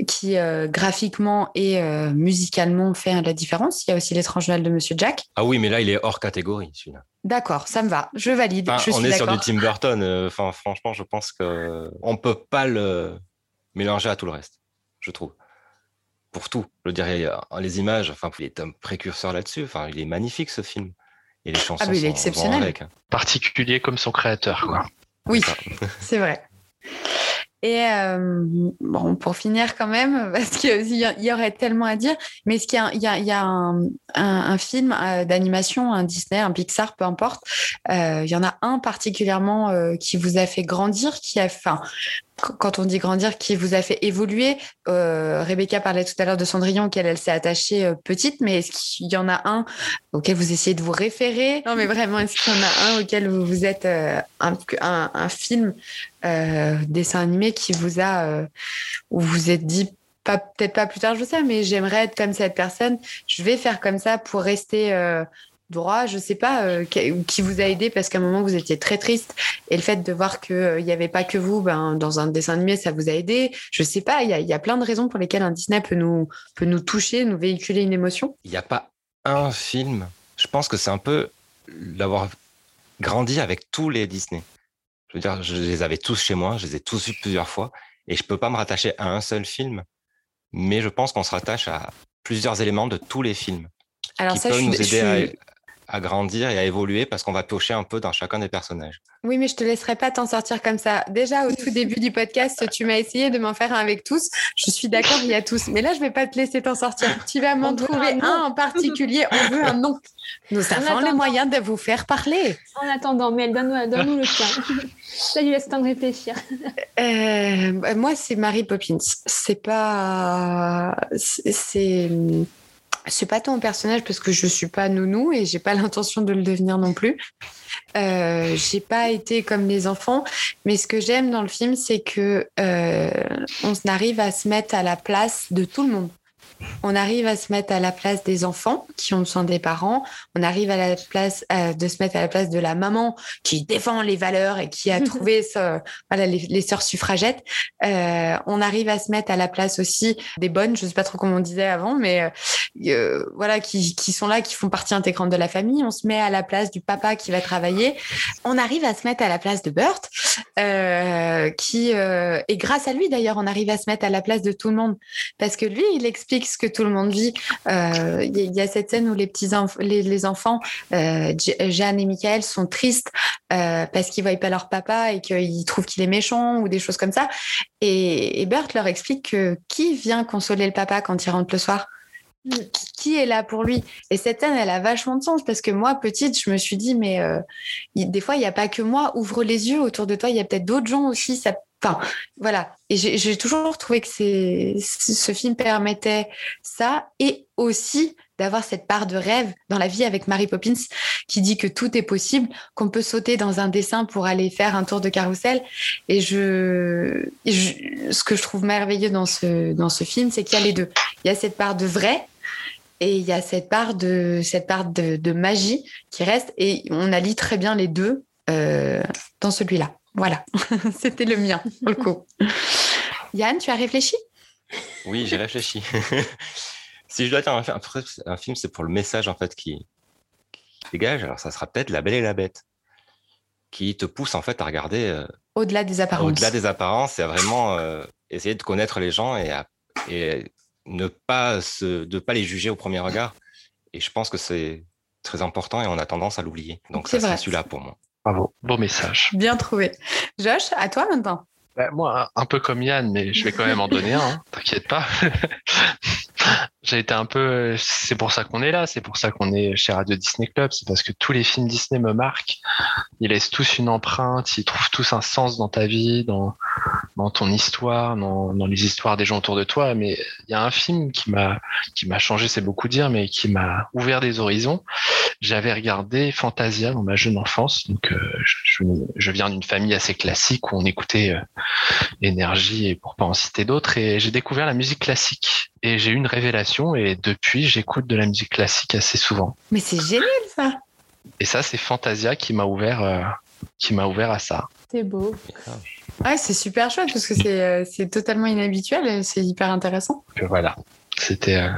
qui euh, graphiquement et musicalement fait la différence. Il y a aussi l'étrange Noël de Monsieur Jack. Ah oui, mais là il est hors catégorie celui-là. D'accord, ça me va, je valide. on est sur du Tim Burton. Enfin, franchement, je pense que on peut pas le mélanger à tout le reste, je trouve. Pour tout, je dirais les images. Enfin, il est un précurseur là-dessus. Enfin, il est magnifique ce film. Et les chansons ah, il est exceptionnel. Hein. Particulier comme son créateur, quoi. Oui, c'est vrai. Et euh, bon, pour finir quand même, <laughs> parce qu'il y, aurait tellement à dire, mais est-ce qu'il y a, y a, un, un, film euh, d'animation, un Disney, un Pixar, peu importe, euh, il y en a un particulièrement qui vous a fait grandir, qui a, enfin, quand on dit grandir, qui vous a fait évoluer. Euh, Rebecca parlait tout à l'heure de Cendrillon, auquel elle s'est attachée euh, petite, mais est-ce qu'il y en a un auquel vous essayez de vous référer? Non, mais vraiment, est-ce qu'il y en a un auquel vous, vous êtes euh, un, un, film, dessin animé qui vous a, où vous êtes dit, peut-être pas plus tard, je sais, mais j'aimerais être comme cette personne. Je vais faire comme ça pour rester droit, je sais pas, euh, qui vous a aidé parce qu'à un moment vous étiez très triste et le fait de voir qu'il euh, n'y avait pas que vous ben, dans un dessin animé, ça vous a aidé. Je sais pas, il y a, y a, plein de raisons pour lesquelles un Disney peut nous, peut nous toucher, nous véhiculer une émotion. Il n'y a pas un film je pense que c'est un peu d'avoir grandi avec tous les Disney. Je veux dire, je les avais tous chez moi, je les ai tous vus plusieurs fois, et je peux pas me rattacher à un seul film, mais je pense qu'on se rattache à plusieurs éléments de tous les films Alors qui ça, peuvent je suis, nous je aider suis- à, à grandir et à évoluer parce qu'on va piocher un peu dans chacun des personnages. Oui, mais je te laisserai pas t'en sortir comme ça. Déjà, au tout début du podcast, tu m'as essayé de m'en faire un avec tous. Je suis d'accord, il y a tous. Mais là, je vais pas te laisser t'en sortir. Tu vas m'en trouver un en particulier. On veut un nom. Nous avons les moyens de vous faire parler. En attendant, Mel, donne-nous donne-nous le tien. <laughs> Ça lui laisse le temps de réfléchir. Euh, bah, moi, c'est Mary Poppins. C'est pas. C'est. C'est- pas ton personnage parce que je suis pas nounou et j'ai pas <laughs> l'intention de le devenir non plus. Euh, j'ai pas été comme les enfants, mais ce que j'aime dans le film, c'est que euh, on arrive à se mettre à la place de tout le monde. On arrive à se mettre à la place des enfants qui ont besoin des parents. On arrive à la place euh, de se mettre à la place de la maman qui défend les valeurs et qui a <laughs> trouvé ce, voilà, les, les sœurs suffragettes. Euh, on arrive à se mettre à la place aussi des bonnes, je sais pas trop comment on disait avant, mais euh, voilà, qui, qui sont là, qui font partie intégrante de la famille. On se met à la place du papa qui va travailler. On arrive à se mettre à la place de euh, qui et grâce à lui d'ailleurs, on arrive à se mettre à la place de tout le monde parce que lui, il explique que tout le monde vit. Euh, Il y, a- il y a cette scène où les petits les, enfants, euh, Jeanne et Michael, sont tristes euh, parce qu'ils voient pas leur papa et qu'ils trouvent qu'il est méchant ou des choses comme ça. Et, Bert leur explique que qui vient consoler le papa quand il rentre le soir? Qui- est là pour lui? Et cette scène, elle a vachement de sens parce que moi, petite, je me suis dit, mais euh, des fois, il n'y a pas que moi. Ouvre les yeux autour de toi, il y a peut-être d'autres gens aussi. Enfin, voilà. Et j'ai toujours trouvé que ce film permettait ça et aussi d'avoir cette part de rêve dans la vie avec Mary Poppins qui dit que tout est possible, qu'on peut sauter dans un dessin pour aller faire un tour de carrousel. Et je, ce que je trouve merveilleux dans ce, dans ce film, c'est qu'il y a les deux. Il y a cette part de vrai et il y a cette part de, cette part de, de magie qui reste. Et on allie très bien les deux euh, dans celui-là. Voilà, <laughs> c'était le mien, pour le coup. <laughs> Yann, tu as réfléchi? Oui, j'ai réfléchi. <laughs> si je dois dire un, fi- un fi- un film, c'est pour le message en fait qui, qui dégage. Alors ça sera peut-être La Belle et la Bête, qui te pousse en fait à regarder euh, Au-delà des apparences. au-delà des apparences et à vraiment euh, essayer de connaître les gens et, à- et ne pas se, de pas les juger au premier regard. Et je pense que c'est très important et on a tendance à l'oublier. Donc C'est ça, c'est celui-là pour moi. Bravo, beau message. Bien trouvé. Josh, à toi maintenant. Bah, moi, un peu comme Yann, mais je vais quand même en donner un, hein, t'inquiète pas. <laughs> J'ai été un peu. C'est pour ça qu'on est là, c'est pour ça qu'on est chez Radio Disney Club, c'est parce que tous les films Disney me marquent. Ils laissent tous une empreinte, ils trouvent tous un sens dans ta vie, dans, dans ton histoire, dans, dans les histoires des gens autour de toi. Mais il y a un film qui m'a qui m'a changé, c'est beaucoup dire, mais qui m'a ouvert des horizons. J'avais regardé Fantasia dans ma jeune enfance, donc euh, je, je, je viens d'une famille assez classique où on écoutait euh, énergie et pour pas en citer d'autres et j'ai découvert la musique classique et j'ai eu une révélation et depuis j'écoute de la musique classique assez souvent Mais c'est génial ça. et ça c'est Fantasia qui m'a ouvert euh, qui m'a ouvert à ça C'est beau. Ouais, c'est super chouette parce que c'est euh, totalement inhabituel et c'est hyper intéressant. Voilà c'était euh,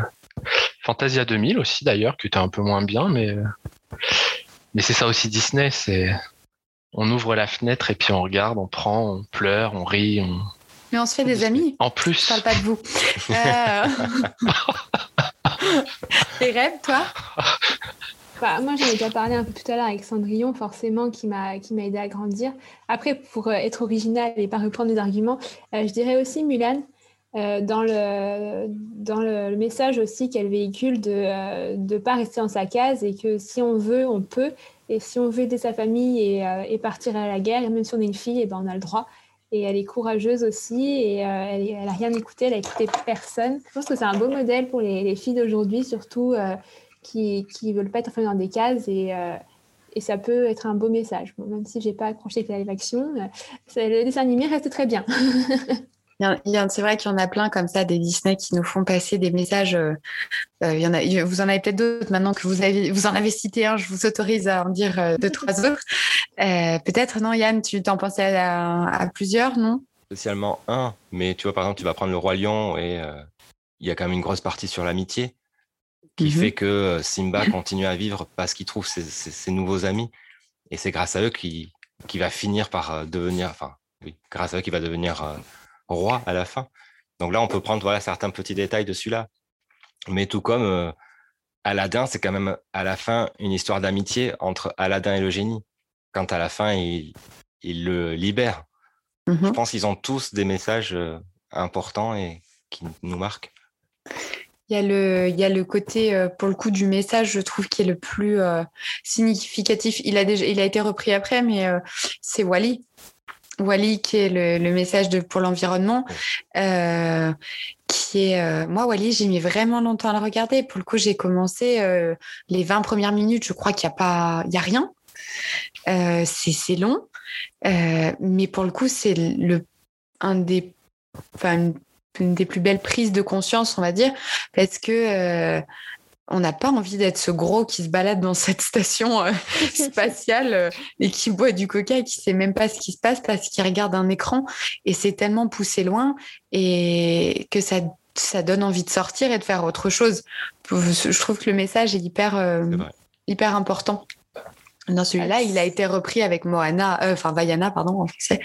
Fantasia 2000 aussi d'ailleurs qui était un peu moins bien mais euh, mais c'est ça aussi Disney c'est on ouvre la fenêtre et puis on regarde on prend on pleure on rit on... Mais on se fait des amis. en Je plus parle pas de vous. Euh... <laughs> Tes rêves, toi? Bah, moi, j'en ai déjà parlé un peu tout à l'heure avec Cendrillon, forcément, qui m'a aidé à grandir. Après, pour euh, être original et pas reprendre les arguments, euh, je dirais aussi Mulan, euh, dans, le, dans le, message aussi qu'elle véhicule de ne pas rester dans sa case et que si on veut, on peut. Et si on veut aider sa famille et, partir à la guerre, et même si on est une fille, et ben, on a le droit. Et elle est courageuse aussi et elle, est- elle a rien écouté, elle a écouté personne. Je pense que c'est un beau modèle pour les, les filles d'aujourd'hui, surtout qui qui veulent pas être enfermées dans des cases et, euh, et ça peut être un beau message. Bon, même si j'ai pas accroché avec la live action, euh, le dessin animé reste très bien. <laughs> C'est vrai qu'il y en a plein comme ça, des Disney qui nous font passer des messages. euh, il y en a, il- vous en avez peut-être d'autres maintenant que vous, avez, vous en avez cité un, je vous autorise à en dire euh, deux, trois autres. Euh, peut-être, non, Yann, tu t'en pensais à, à plusieurs, non? Spécialement un, mais tu vois, par exemple, tu vas prendre le Roi Lion et euh, il y a quand même une grosse partie sur l'amitié qui Mhm. fait que Simba continue à vivre parce qu'il trouve ses, ses- ses nouveaux amis. Et c'est grâce à eux qu'il va finir par euh, devenir, enfin, oui, grâce à eux qu'il va devenir euh, roi à la fin. Donc là, on peut prendre voilà, certains petits détails de celui-là. Mais tout comme euh, Aladdin, c'est quand même à la fin une histoire d'amitié entre Aladdin et le génie. Quand à la fin, il, il le libère. Je Mhm. pense qu'ils ont tous des messages euh, importants et qui nous marquent. Il y, a le, il y a le côté, euh, pour le coup, du message, je trouve, qui est le plus euh, significatif. Il a, déjà, il a été repris après, mais euh, c'est Wally. Wally, qui est le, le message de, pour l'environnement. euh, qui est, euh, moi, Wally, j'ai mis vraiment longtemps à le regarder. Pour le coup, j'ai commencé euh, les 20 premières minutes, je crois qu'il n'y a, pas, il y a rien. C'est c'est long. Mais pour le coup, c'est le, un des, enfin, une, une des plus belles prises de conscience, on va dire, parce que euh, on n'a pas envie d'être ce gros qui se balade dans cette station euh, <laughs> spatiale euh, et qui boit du coca et qui sait même pas ce qui se passe parce qu'il regarde un écran et c'est tellement poussé loin et que ça ça donne envie de sortir et de faire autre chose. Je trouve que le message est hyper euh, hyper important. Dans celui-là, il a été repris avec Moana, euh, enfin Vaiana, pardon, en français,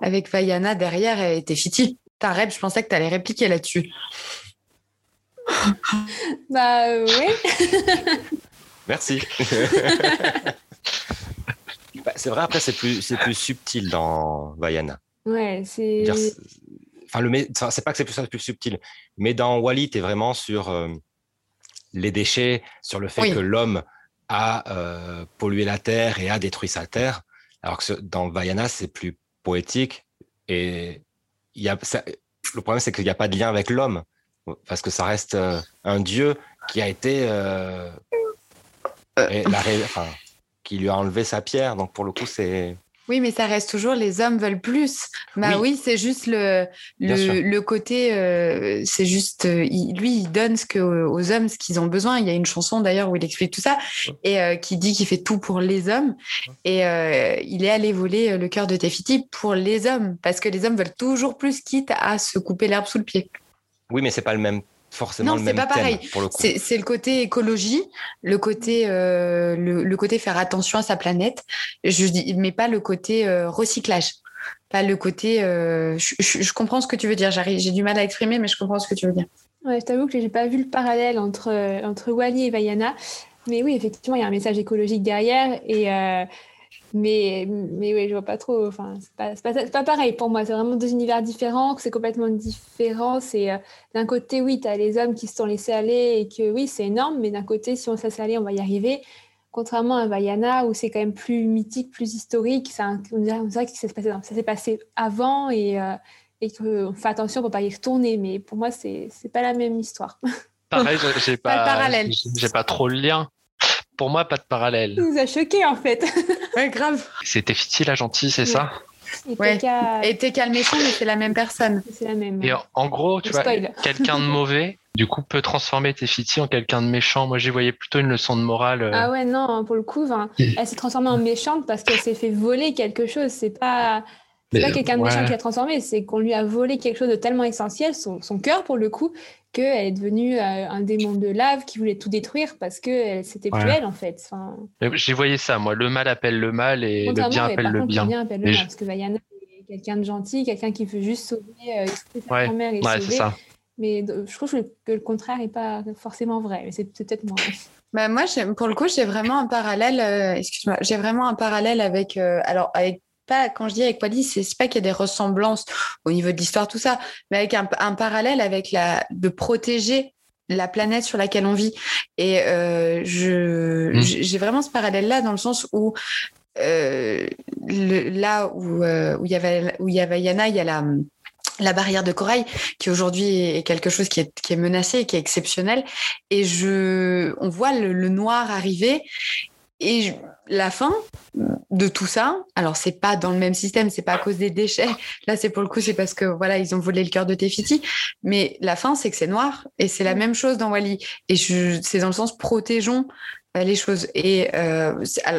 avec Vaiana derrière et Tefiti. Ta rêve, je pensais que tu allais répliquer là-dessus. <laughs> Bah euh, oui. <laughs> Merci. <laughs> Bah, c'est vrai, après, c'est plus, c'est plus subtil dans Vaiana. Ouais, c'est. Enfin, le, enfin, c'est pas que c'est plus, plus subtil, mais dans Wally, tu es vraiment sur euh, les déchets, sur le fait Oui. que l'homme a euh, pollué la terre et a détruit sa terre, alors que ce- dans Vaiana, c'est plus poétique. Et il y a, ça- le problème, c'est qu'il n'y a pas de lien avec l'homme, parce que ça reste euh, un dieu qui a été. euh, la enfin, qui lui a enlevé sa pierre. Donc, pour le coup, c'est. Oui, mais ça reste toujours les hommes veulent plus. Bah Oui. oui, c'est juste le, le, le côté, euh, c'est juste, euh, il- lui, il donne ce que, aux hommes ce qu'ils ont besoin. Il y a une chanson d'ailleurs où il explique tout ça et euh, qui dit qu'il fait tout pour les hommes. Et il est allé voler le cœur de Tefiti pour les hommes parce que les hommes veulent toujours plus, quitte à se couper l'herbe sous le pied. Oui, mais c'est pas le même, forcément Non, le même pas thème, pareil. pour le coup. C'est le côté écologie, le côté, euh, le, le côté faire attention à sa planète, je dis, mais pas le côté euh, recyclage. Pas le côté. euh, je, je- je comprends ce que tu veux dire. J'arrive- J'ai du mal à exprimer, mais je comprends ce que tu veux dire. Ouais, je t'avoue que j'ai pas vu le parallèle entre, entre Wally et Vaiana. Mais oui, effectivement, il y a un message écologique derrière. Et, euh, mais, mais oui, je vois pas trop. Enfin, c'est pas, pas, pareil pour moi. C'est vraiment deux univers différents, que c'est complètement différent. C'est euh, d'un côté, oui, tu as les hommes qui se sont laissés aller et que oui, c'est énorme. Mais d'un côté, si on se laisse aller, on va y arriver. Contrairement à Vaiana, où c'est quand même plus mythique, plus historique, on dirait, dirait que ça s'est passé, ça passé avant et, euh, et qu'on fait attention pour pas y retourner. Mais pour moi, c'est pas la même histoire. <laughs> Pareil, j'ai- Pas pas, pas trop le lien. Pour moi, pas de parallèle. Il nous a choqués en fait. <laughs> Ouais, grave. C'était Fiti la gentille, c'est Ouais. ça Et Ouais. Et calme méchant, mais c'est la même personne. c'est la même. Et en, en gros, tu Le vois, quelqu'un de mauvais, du coup, peut transformer Tefiti en quelqu'un de méchant. Moi, j'y voyais plutôt une leçon de morale. euh, Ah ouais, non, pour le coup, elle s'est transformée en méchante parce qu'elle s'est fait voler quelque chose. C'est pas, c'est pas quelqu'un de méchant ouais. qui l'a transformée, c'est qu'on lui a volé quelque chose de tellement essentiel, son, son cœur pour le coup, qu'elle est devenue euh, un démon de lave qui voulait tout détruire parce que elle- c'était plus Ouais. elle en fait. Enfin, voyais ça, moi. Le mal appelle le mal et le bien appelle le contre, bien. le bien appelle le Mais mal je- parce que Vaiana est quelqu'un de gentil, quelqu'un qui veut juste sauver euh, sa Ouais, grand-mère et Ouais, c'est sauver. ça. Mais euh, je trouve que le contraire n'est pas forcément vrai. Mais c'est peut-être moi. <laughs> Bah moi, j'ai- pour le coup, j'ai vraiment un parallèle. euh, Excuse-moi, j'ai vraiment un parallèle avec. euh, alors, avec pas quand je dis avec Wally, c'est pas qu'il y a des ressemblances au niveau de l'histoire, tout ça, mais avec un, un parallèle avec la de protéger la planète sur laquelle on vit. Et euh, je Mm. j'ai j'ai vraiment ce parallèle-là dans le sens où euh, le- là où euh, où il y avait où il y avait Yana, il y a la la barrière de corail qui aujourd'hui est quelque chose qui est, qui est menacé, qui est exceptionnel. Et je, on voit le, le noir arriver et je- la fin de tout ça. Alors c'est pas dans le même système, c'est pas à cause des déchets. Là c'est pour le coup c'est parce que voilà ils ont volé le cœur de Tefiti. Mais la fin c'est que c'est noir et c'est la même chose dans Wally. Et c'est dans le sens protégeons euh, les choses. Et euh,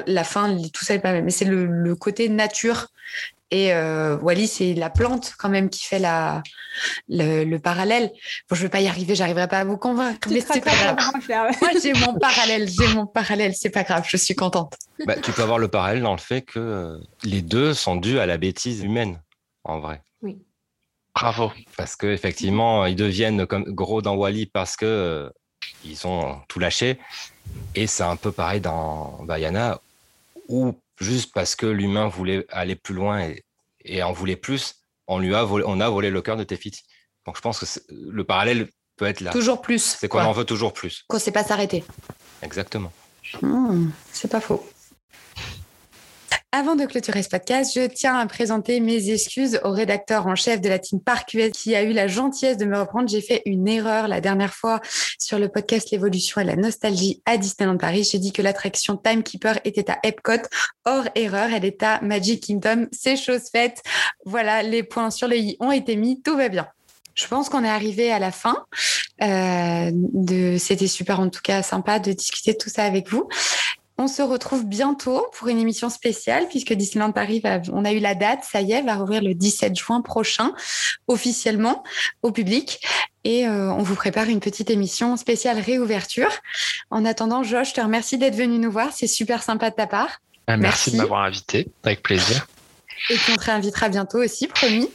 la fin tout ça est pas même. Mais c'est le, le côté nature Et euh, Wally, c'est la plante quand même qui fait la, le, parallèle. Bon, je vais pas y arriver, j'arriverai pas à vous convaincre, mais c'est pas grave. Moi, j'ai mon parallèle, j'ai mon parallèle, c'est pas grave, je suis contente. Bah, tu peux avoir le parallèle dans le fait que euh, les deux sont dus à la bêtise humaine, en vrai. Oui. Bravo. Parce que effectivement, ils deviennent comme gros dans Wally parce que euh, ils ont tout lâché. Et c'est un peu pareil dans Bayana, où juste parce que l'humain voulait aller plus loin et, en voulait plus, on lui a volé, on a volé le cœur de Tefiti. Donc je pense que le parallèle peut être là. Toujours plus. C'est qu'on en veut toujours plus. Qu'on ne sait pas s'arrêter. Exactement. Hmm, c'est pas faux. Avant de clôturer ce podcast, je tiens à présenter mes excuses au rédacteur en chef de la team Parc US qui a eu la gentillesse de me reprendre. J'ai fait une erreur la dernière fois sur le podcast L'évolution et la nostalgie à Disneyland Paris. J'ai dit que l'attraction Timekeeper était à Epcot. Hors erreur, elle est à Magic Kingdom. C'est chose faite. Voilà, les points sur le i ont été mis. Tout va bien. Je pense qu'on est arrivé à la fin. Euh. C'était super, en tout cas, sympa de discuter tout ça avec vous. On se retrouve bientôt pour une émission spéciale puisque Disneyland Paris, on a eu la date, ça y est, va rouvrir le 17 juin prochain officiellement au public. Et euh, on vous prépare une petite émission spéciale réouverture. En attendant, Josh, je te remercie d'être venu nous voir. C'est super sympa de ta part. Ah, merci, de m'avoir invité, avec plaisir. Et puis on te réinvitera bientôt aussi, promis.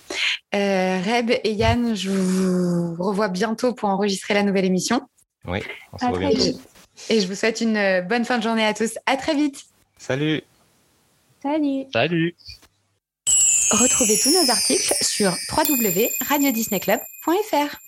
Euh, Reb et Yann, je vous revois bientôt pour enregistrer la nouvelle émission. Oui, on se bientôt. Et je vous souhaite une euh, bonne fin de journée à tous. À très vite. Salut. Salut. Salut. Retrouvez tous nos articles sur www.radiodisneyclub.fr.